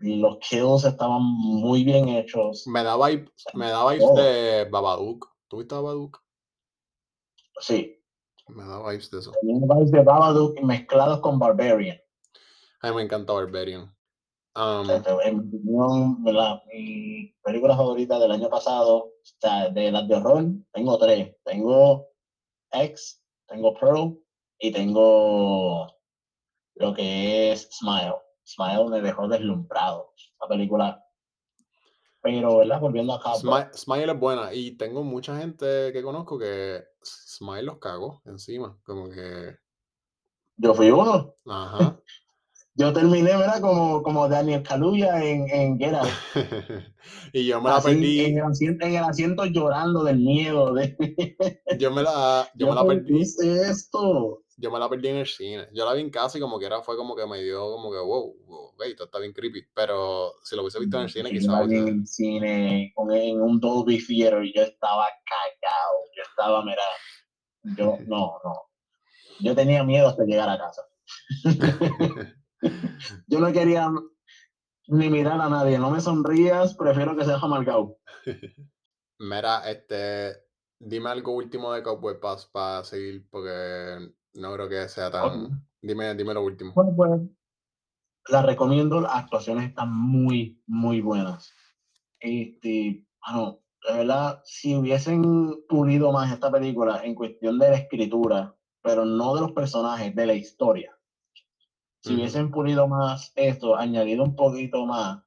los kills estaban muy bien hechos. Me da vibes, me da vibes de Babadook. ¿Tuviste Babadook? Sí, Me da vibes de eso. tenía vibes de Babadook mezclados con Barbarian. A mí me encanta Barbarian. Um, Este, En mi opinión, la, mi película favorita del año pasado, de las de horror, tengo tres. Tengo X, tengo Pearl y tengo lo que es Smile. Smile me dejó deslumbrado. La película. Pero, ¿verdad? Volviendo a Cowboy. Smile, Smile es buena y tengo mucha gente que conozco que Smile los cagó encima. Como que, Yo fui uno. ajá. Yo terminé, ¿verdad? Como, como Daniel Kaluuya en, en Get Out. y yo me la Así, en, perdí, el asiento, en el asiento llorando del miedo. De, yo me la, yo me la ¿por qué perdí, hice esto? Yo me la perdí en el cine. Yo la vi en casa y como que era, fue como que me dio como que, wow, wow, ok, esto está bien creepy. Pero si lo hubiese visto en el cine, Yo quizás la vi en el cine, con- en un Dolby Theater, y yo estaba cagado. Yo estaba, mira, yo, no, no. Yo tenía miedo hasta llegar a casa. Yo no quería ni mirar a nadie. No me sonrías, prefiero que seas amargado. Mira, este, dime algo último de Cowboy Pass para seguir, porque no creo que sea tan... Dime, dime lo último. Bueno, pues, la recomiendo. Las actuaciones están muy, muy buenas. Este, bueno, de verdad, si hubiesen pulido más esta película en cuestión de la escritura, pero no de los personajes, de la historia. Si hubiesen pulido más esto, añadido un poquito más,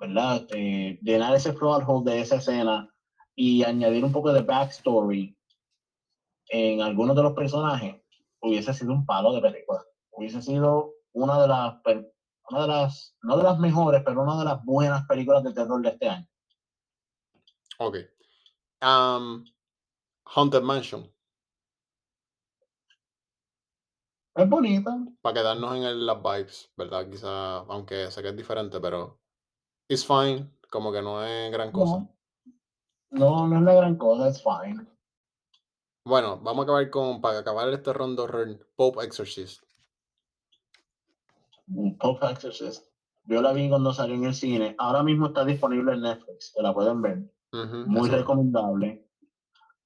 ¿verdad? Eh, llenar ese plot hole de esa escena y añadir un poco de backstory en algunos de los personajes, hubiese sido un palo de película. Hubiese sido una de las, una de las, no de las mejores, pero una de las buenas películas de terror de este año. Ok. Um, Haunted Mansion, Es bonita, para quedarnos en el- las vibes, ¿verdad? Quizá, aunque sé que es diferente, pero it's fine, como que no es gran cosa. no, no, no es la gran cosa, es fine. Bueno, vamos a acabar con, para acabar este rondo Pope Exorcist. Pop Exorcist. Yo la vi cuando salió en el cine. Ahora mismo está disponible en Netflix, que la pueden ver. Muy recomendable.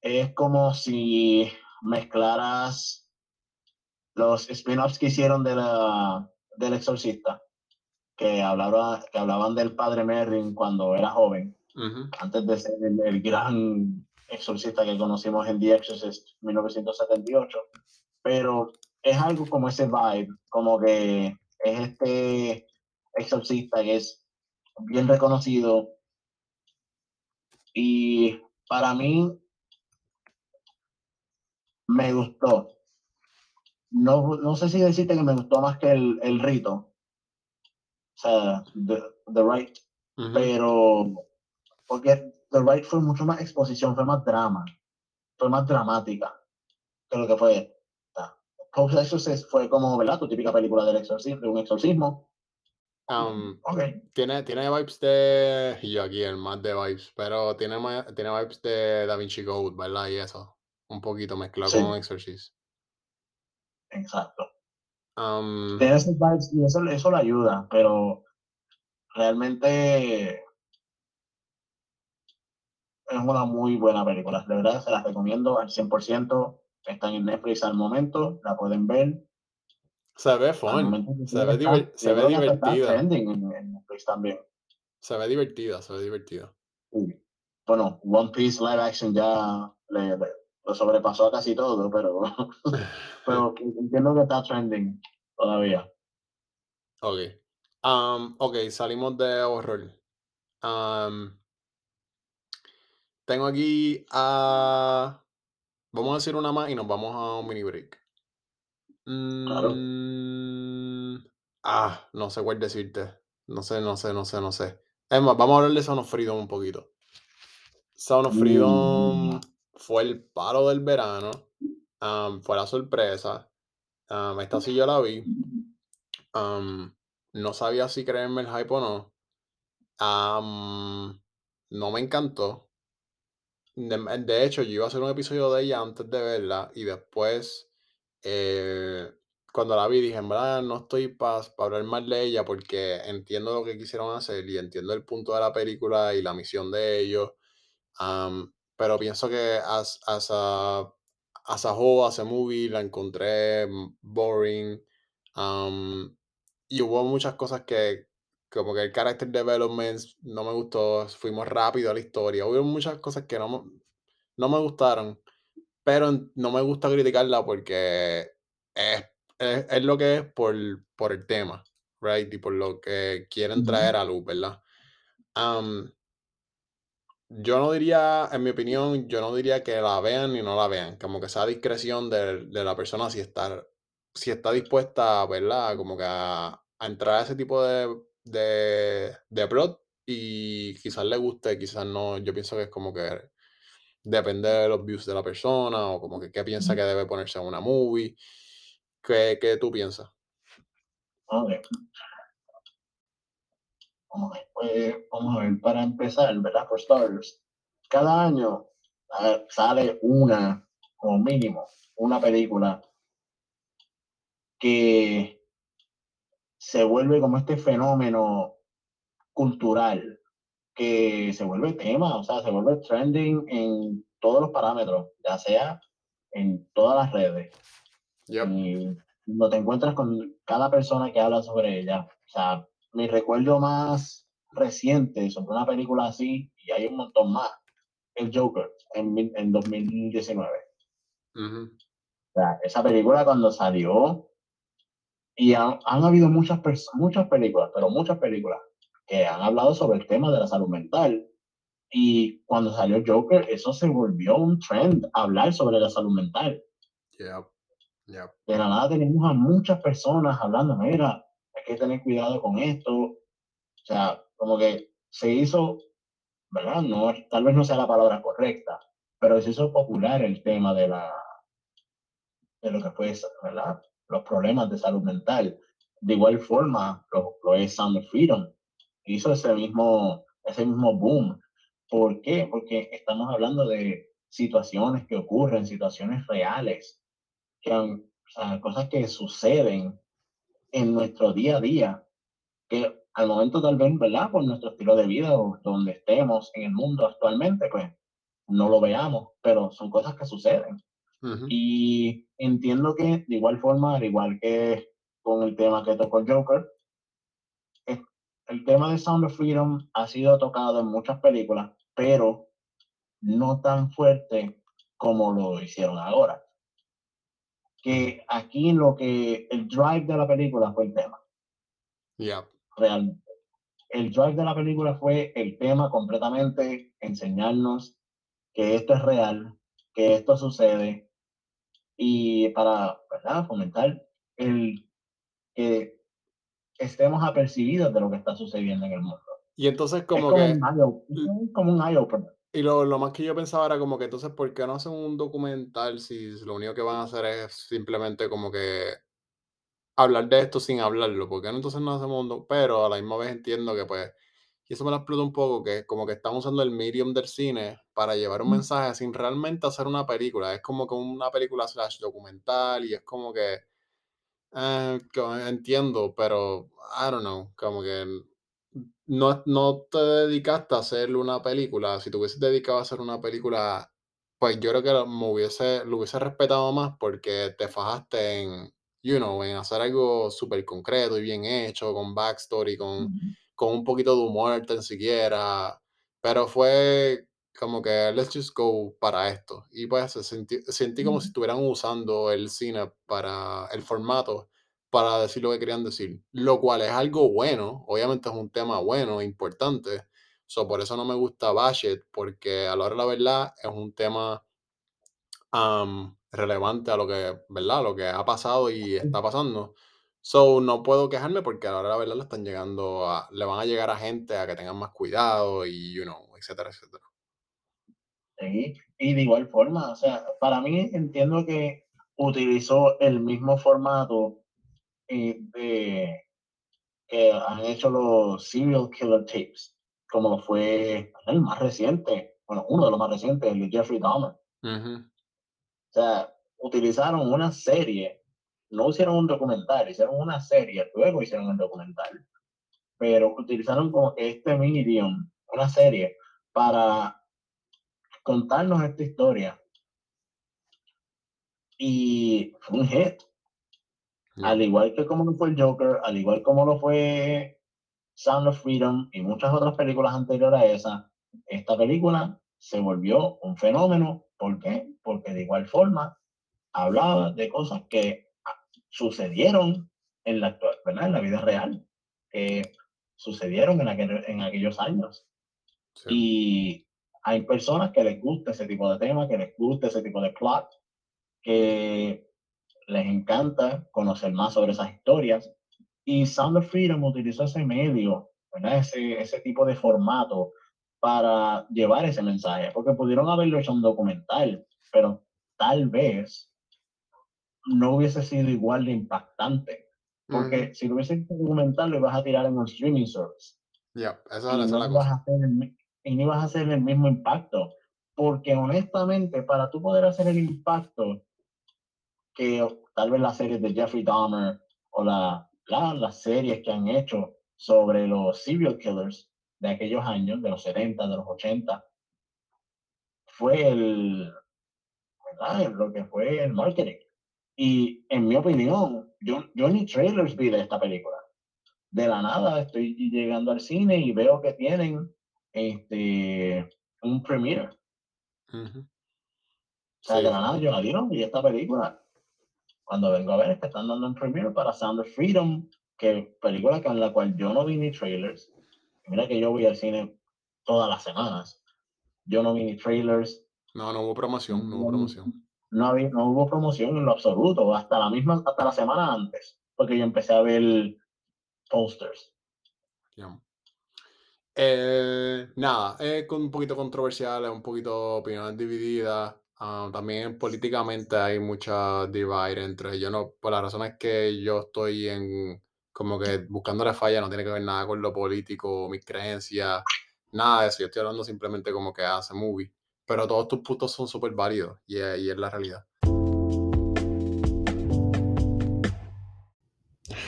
Es como si mezclaras los spin-offs que hicieron de la, del Exorcista, que, hablaba, que hablaban del padre Merrin cuando era joven, antes de ser el, el gran exorcista que conocimos en The Exorcist 1978. Pero es algo como ese vibe, como que es este exorcista que es bien reconocido. Y para mí me gustó. No, no sé si decirte que me gustó más que el, el rito. O sea, The, The Right. ujú. Pero porque The Right fue mucho más exposición, fue más drama. Fue más dramática que lo que fue esta. Pope Exorcist fue como, ¿verdad? Tu típica película del exorcismo, de un exorcismo. Am, Ok, tiene, tiene vibes de. Yo aquí, el más de vibes, pero tiene, tiene vibes de Da Vinci Code, ¿verdad? Y eso. Un poquito mezclado con sí, Exorcist. exacto. Am, Tiene esos vibes y eso, eso le ayuda, pero realmente es una muy buena película. De verdad, se las recomiendo al 100%. Están en Netflix al momento, la pueden ver. se ve fun. Se ve, está, se ve divertida. en, en Netflix también. Se ve divertida, se ve divertida. Sí. Bueno, One Piece live action ya le, le- lo sobrepasó a casi todo, pero, pero entiendo que está trending todavía. Ok. Am, ok, salimos de horror. Am, tengo aquí a. Vamos a decir una más y nos vamos a un mini break. Claro. Mm, ah, no sé cuál decirte. No sé, no sé, no sé, no sé. Es más, vamos a hablar de Sound of Freedom un poquito. Sound of Freedom Mm, fue el palo del verano. fue la sorpresa. esta sí yo la vi. no sabía si creerme el hype o no. no me encantó. De, hecho, yo iba a hacer un episodio de ella antes de verla y después, eh, cuando la vi, dije, no estoy para hablar mal de ella porque entiendo lo que quisieron hacer y entiendo el punto de la película y la misión de ellos. am, pero pienso que as, as a, as a whole, as a movie, la encontré mm, boring. y hubo muchas cosas que, como que el character development no me gustó, fuimos rápido a la historia. Hubo muchas cosas que no, me- no me gustaron, pero no me gusta criticarla porque es, es, es lo que es por, por el tema, right? Y por lo que quieren traer a luz, ¿verdad? Yo no diría, en mi opinión, yo no diría que la vean ni no la vean, como que sea discreción de, de la persona si está, si está dispuesta, ¿verdad? Como que a, a entrar a ese tipo de, de, de plot y quizás le guste, quizás no, yo pienso que es como que depende de los views de la persona o como que qué piensa que debe ponerse en una movie. ¿Qué, qué tú piensas? ok, vamos a ver, pues, vamos a ver, para empezar, ¿verdad? For starters, cada año ah, sale una, como mínimo, una película que se vuelve como este fenómeno cultural, que se vuelve tema, o sea, se vuelve trending en todos los parámetros, ya sea en todas las redes. Yep. Y no te encuentras con cada persona que habla sobre ella. O sea, mi recuerdo más reciente sobre una película así, y hay un montón más, el Joker, en, en 2019. Ujú. O sea, esa película cuando salió, y han, han habido muchas, muchas películas, pero muchas películas, que han hablado sobre el tema de la salud mental. Y cuando salió Joker, eso se volvió un trend, hablar sobre la salud mental. Yep. Yep. De la nada tenemos a muchas personas hablando, mira, hay que tener cuidado con esto. O sea, como que se hizo, ¿verdad? No, tal vez no sea la palabra correcta, pero se hizo popular el tema de la de lo que fue, ¿verdad? Los problemas de salud mental. De igual forma, lo, lo es Sound Freedom. Hizo ese mismo, ese mismo boom. ¿Por qué? Porque estamos hablando de situaciones que ocurren, situaciones reales, que o sea, cosas que suceden en nuestro día a día, que al momento tal vez, ¿verdad? Por nuestro estilo de vida o donde estemos en el mundo actualmente, pues no lo veamos, pero son cosas que suceden. Ujú. Y entiendo que de igual forma, al igual que con el tema que tocó Joker, el tema de Sound of Freedom ha sido tocado en muchas películas, pero no tan fuerte como lo hicieron ahora. Que aquí lo que el drive de la película fue el tema, Yep. realmente. El drive de la película fue el tema completamente, enseñarnos que esto es real, que esto sucede, y para ¿verdad? fomentar el que estemos apercibidos de lo que está sucediendo en el mundo. Y entonces Es como como que... un como un eye opener. Y lo, lo más que yo pensaba era como que entonces, ¿por qué no hacen un documental si lo único que van a hacer es simplemente como que hablar de esto sin hablarlo, ¿por qué no entonces no hacemos un doc? Pero a la misma vez entiendo que, pues, y eso me lo explota un poco, que como que están usando el medium del cine para llevar un mensaje sin realmente hacer una película. Es como que una película slash documental y es como que co entiendo, pero I don't know, como que no no te dedicaste a hacer una película. Si te hubieses dedicado a hacer una película, pues yo creo que lo me hubiese lo hubiese respetado más porque te fajaste en, you know, en hacer algo súper concreto y bien hecho, con backstory, con con un poquito de humor tan siquiera, pero fue como que let's just go para esto. Y pues se sentí sentí como si estuvieran usando el cine para el formato para decir lo que querían decir, lo cual es algo bueno, obviamente es un tema bueno, importante, so, por eso no me gusta Bashet, porque a la hora de la verdad es un tema am, relevante a lo que, ¿verdad? Lo que ha pasado y está pasando. So, no puedo quejarme porque a la verdad le están llegando a, le van a llegar a gente a que tengan más cuidado y, you know, etcétera, etcétera. sí. Y de igual forma, o sea, para mí entiendo que utilizó el mismo formato eh, de, que han hecho los serial killer tapes, como lo fue el más reciente, bueno, uno de los más recientes, el de Jeffrey Dahmer. Ujú, O sea, utilizaron una serie, no hicieron un documental, hicieron una serie, luego hicieron el documental, pero utilizaron como este medium, una serie, para contarnos esta historia. Y fue un hit, ya, al igual que como lo fue el Joker, al igual como lo fue Sound of Freedom y muchas otras películas anteriores a esa, esta película se volvió un fenómeno. ¿Por qué? Porque de igual forma hablaba de cosas que sucedieron en la actual, ¿verdad? En la vida real, que sucedieron en, aquel- en aquellos años. sí, Y hay personas que les gusta ese tipo de tema, que les gusta ese tipo de plot, que les encanta conocer más sobre esas historias. Y Sound of Freedom utilizó ese medio, ¿verdad? Ese, ese tipo de formato para llevar ese mensaje, porque pudieron haberlo hecho un documental, pero tal vez no hubiese sido igual de impactante. Porque si lo hubiese hecho documental, lo ibas a tirar en un streaming service ya, esa y no la ibas a cosa. hacer el, y no ibas a hacer el mismo impacto. Porque honestamente, para tú poder hacer el impacto que tal vez las series de Jeffrey Dahmer o la, la- las series que han hecho sobre los serial killers de aquellos años, de los 70, de los 80, fue el, ¿verdad? lo que fue el marketing. Y en mi opinión, yo, yo ni trailers vi de esta película. De la nada estoy llegando al cine y veo que tienen este, un premiere. O Ujú, sea, de sí, la sí, nada yo la dieron y esta película Cuando vengo a ver es que están dando un premiere para Sound of Freedom, que película con la cual yo no vi ni trailers. Mira que yo voy al cine todas las semanas. Yo no vi ni trailers, no, no hubo promoción, no hubo promoción, no, había- no hubo promoción en lo absoluto, hasta la misma, hasta la semana antes, porque yo empecé a ver posters. ya. Eh, nada, es un poquito controversial, es un poquito opiniones divididas. ah, también políticamente hay mucha divide entre yo no, por las razones que yo estoy en como que buscándole falla, no tiene que ver nada con lo político, mis creencias, nada de eso. Yo estoy hablando simplemente como que hace movie. Pero todos tus puntos son súper válidos y, y es la realidad.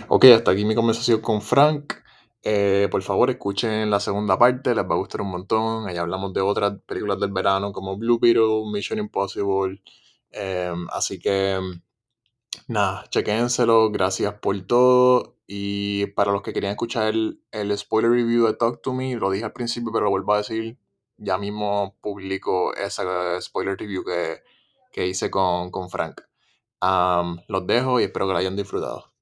Ok, hasta aquí mi conversación con Frank. Eh, por favor, escuchen la segunda parte, les va a gustar un montón. Ahí hablamos de otras películas del verano como Blue Beetle, Mission Impossible. Em, así que, nada, chequénselo. Gracias por todo. Y para los que querían escuchar el, el spoiler review de Talk to Me, lo dije al principio, pero lo vuelvo a decir. Ya mismo publico esa spoiler review que, que hice con, con Frank. Am, los dejo y espero que la hayan disfrutado.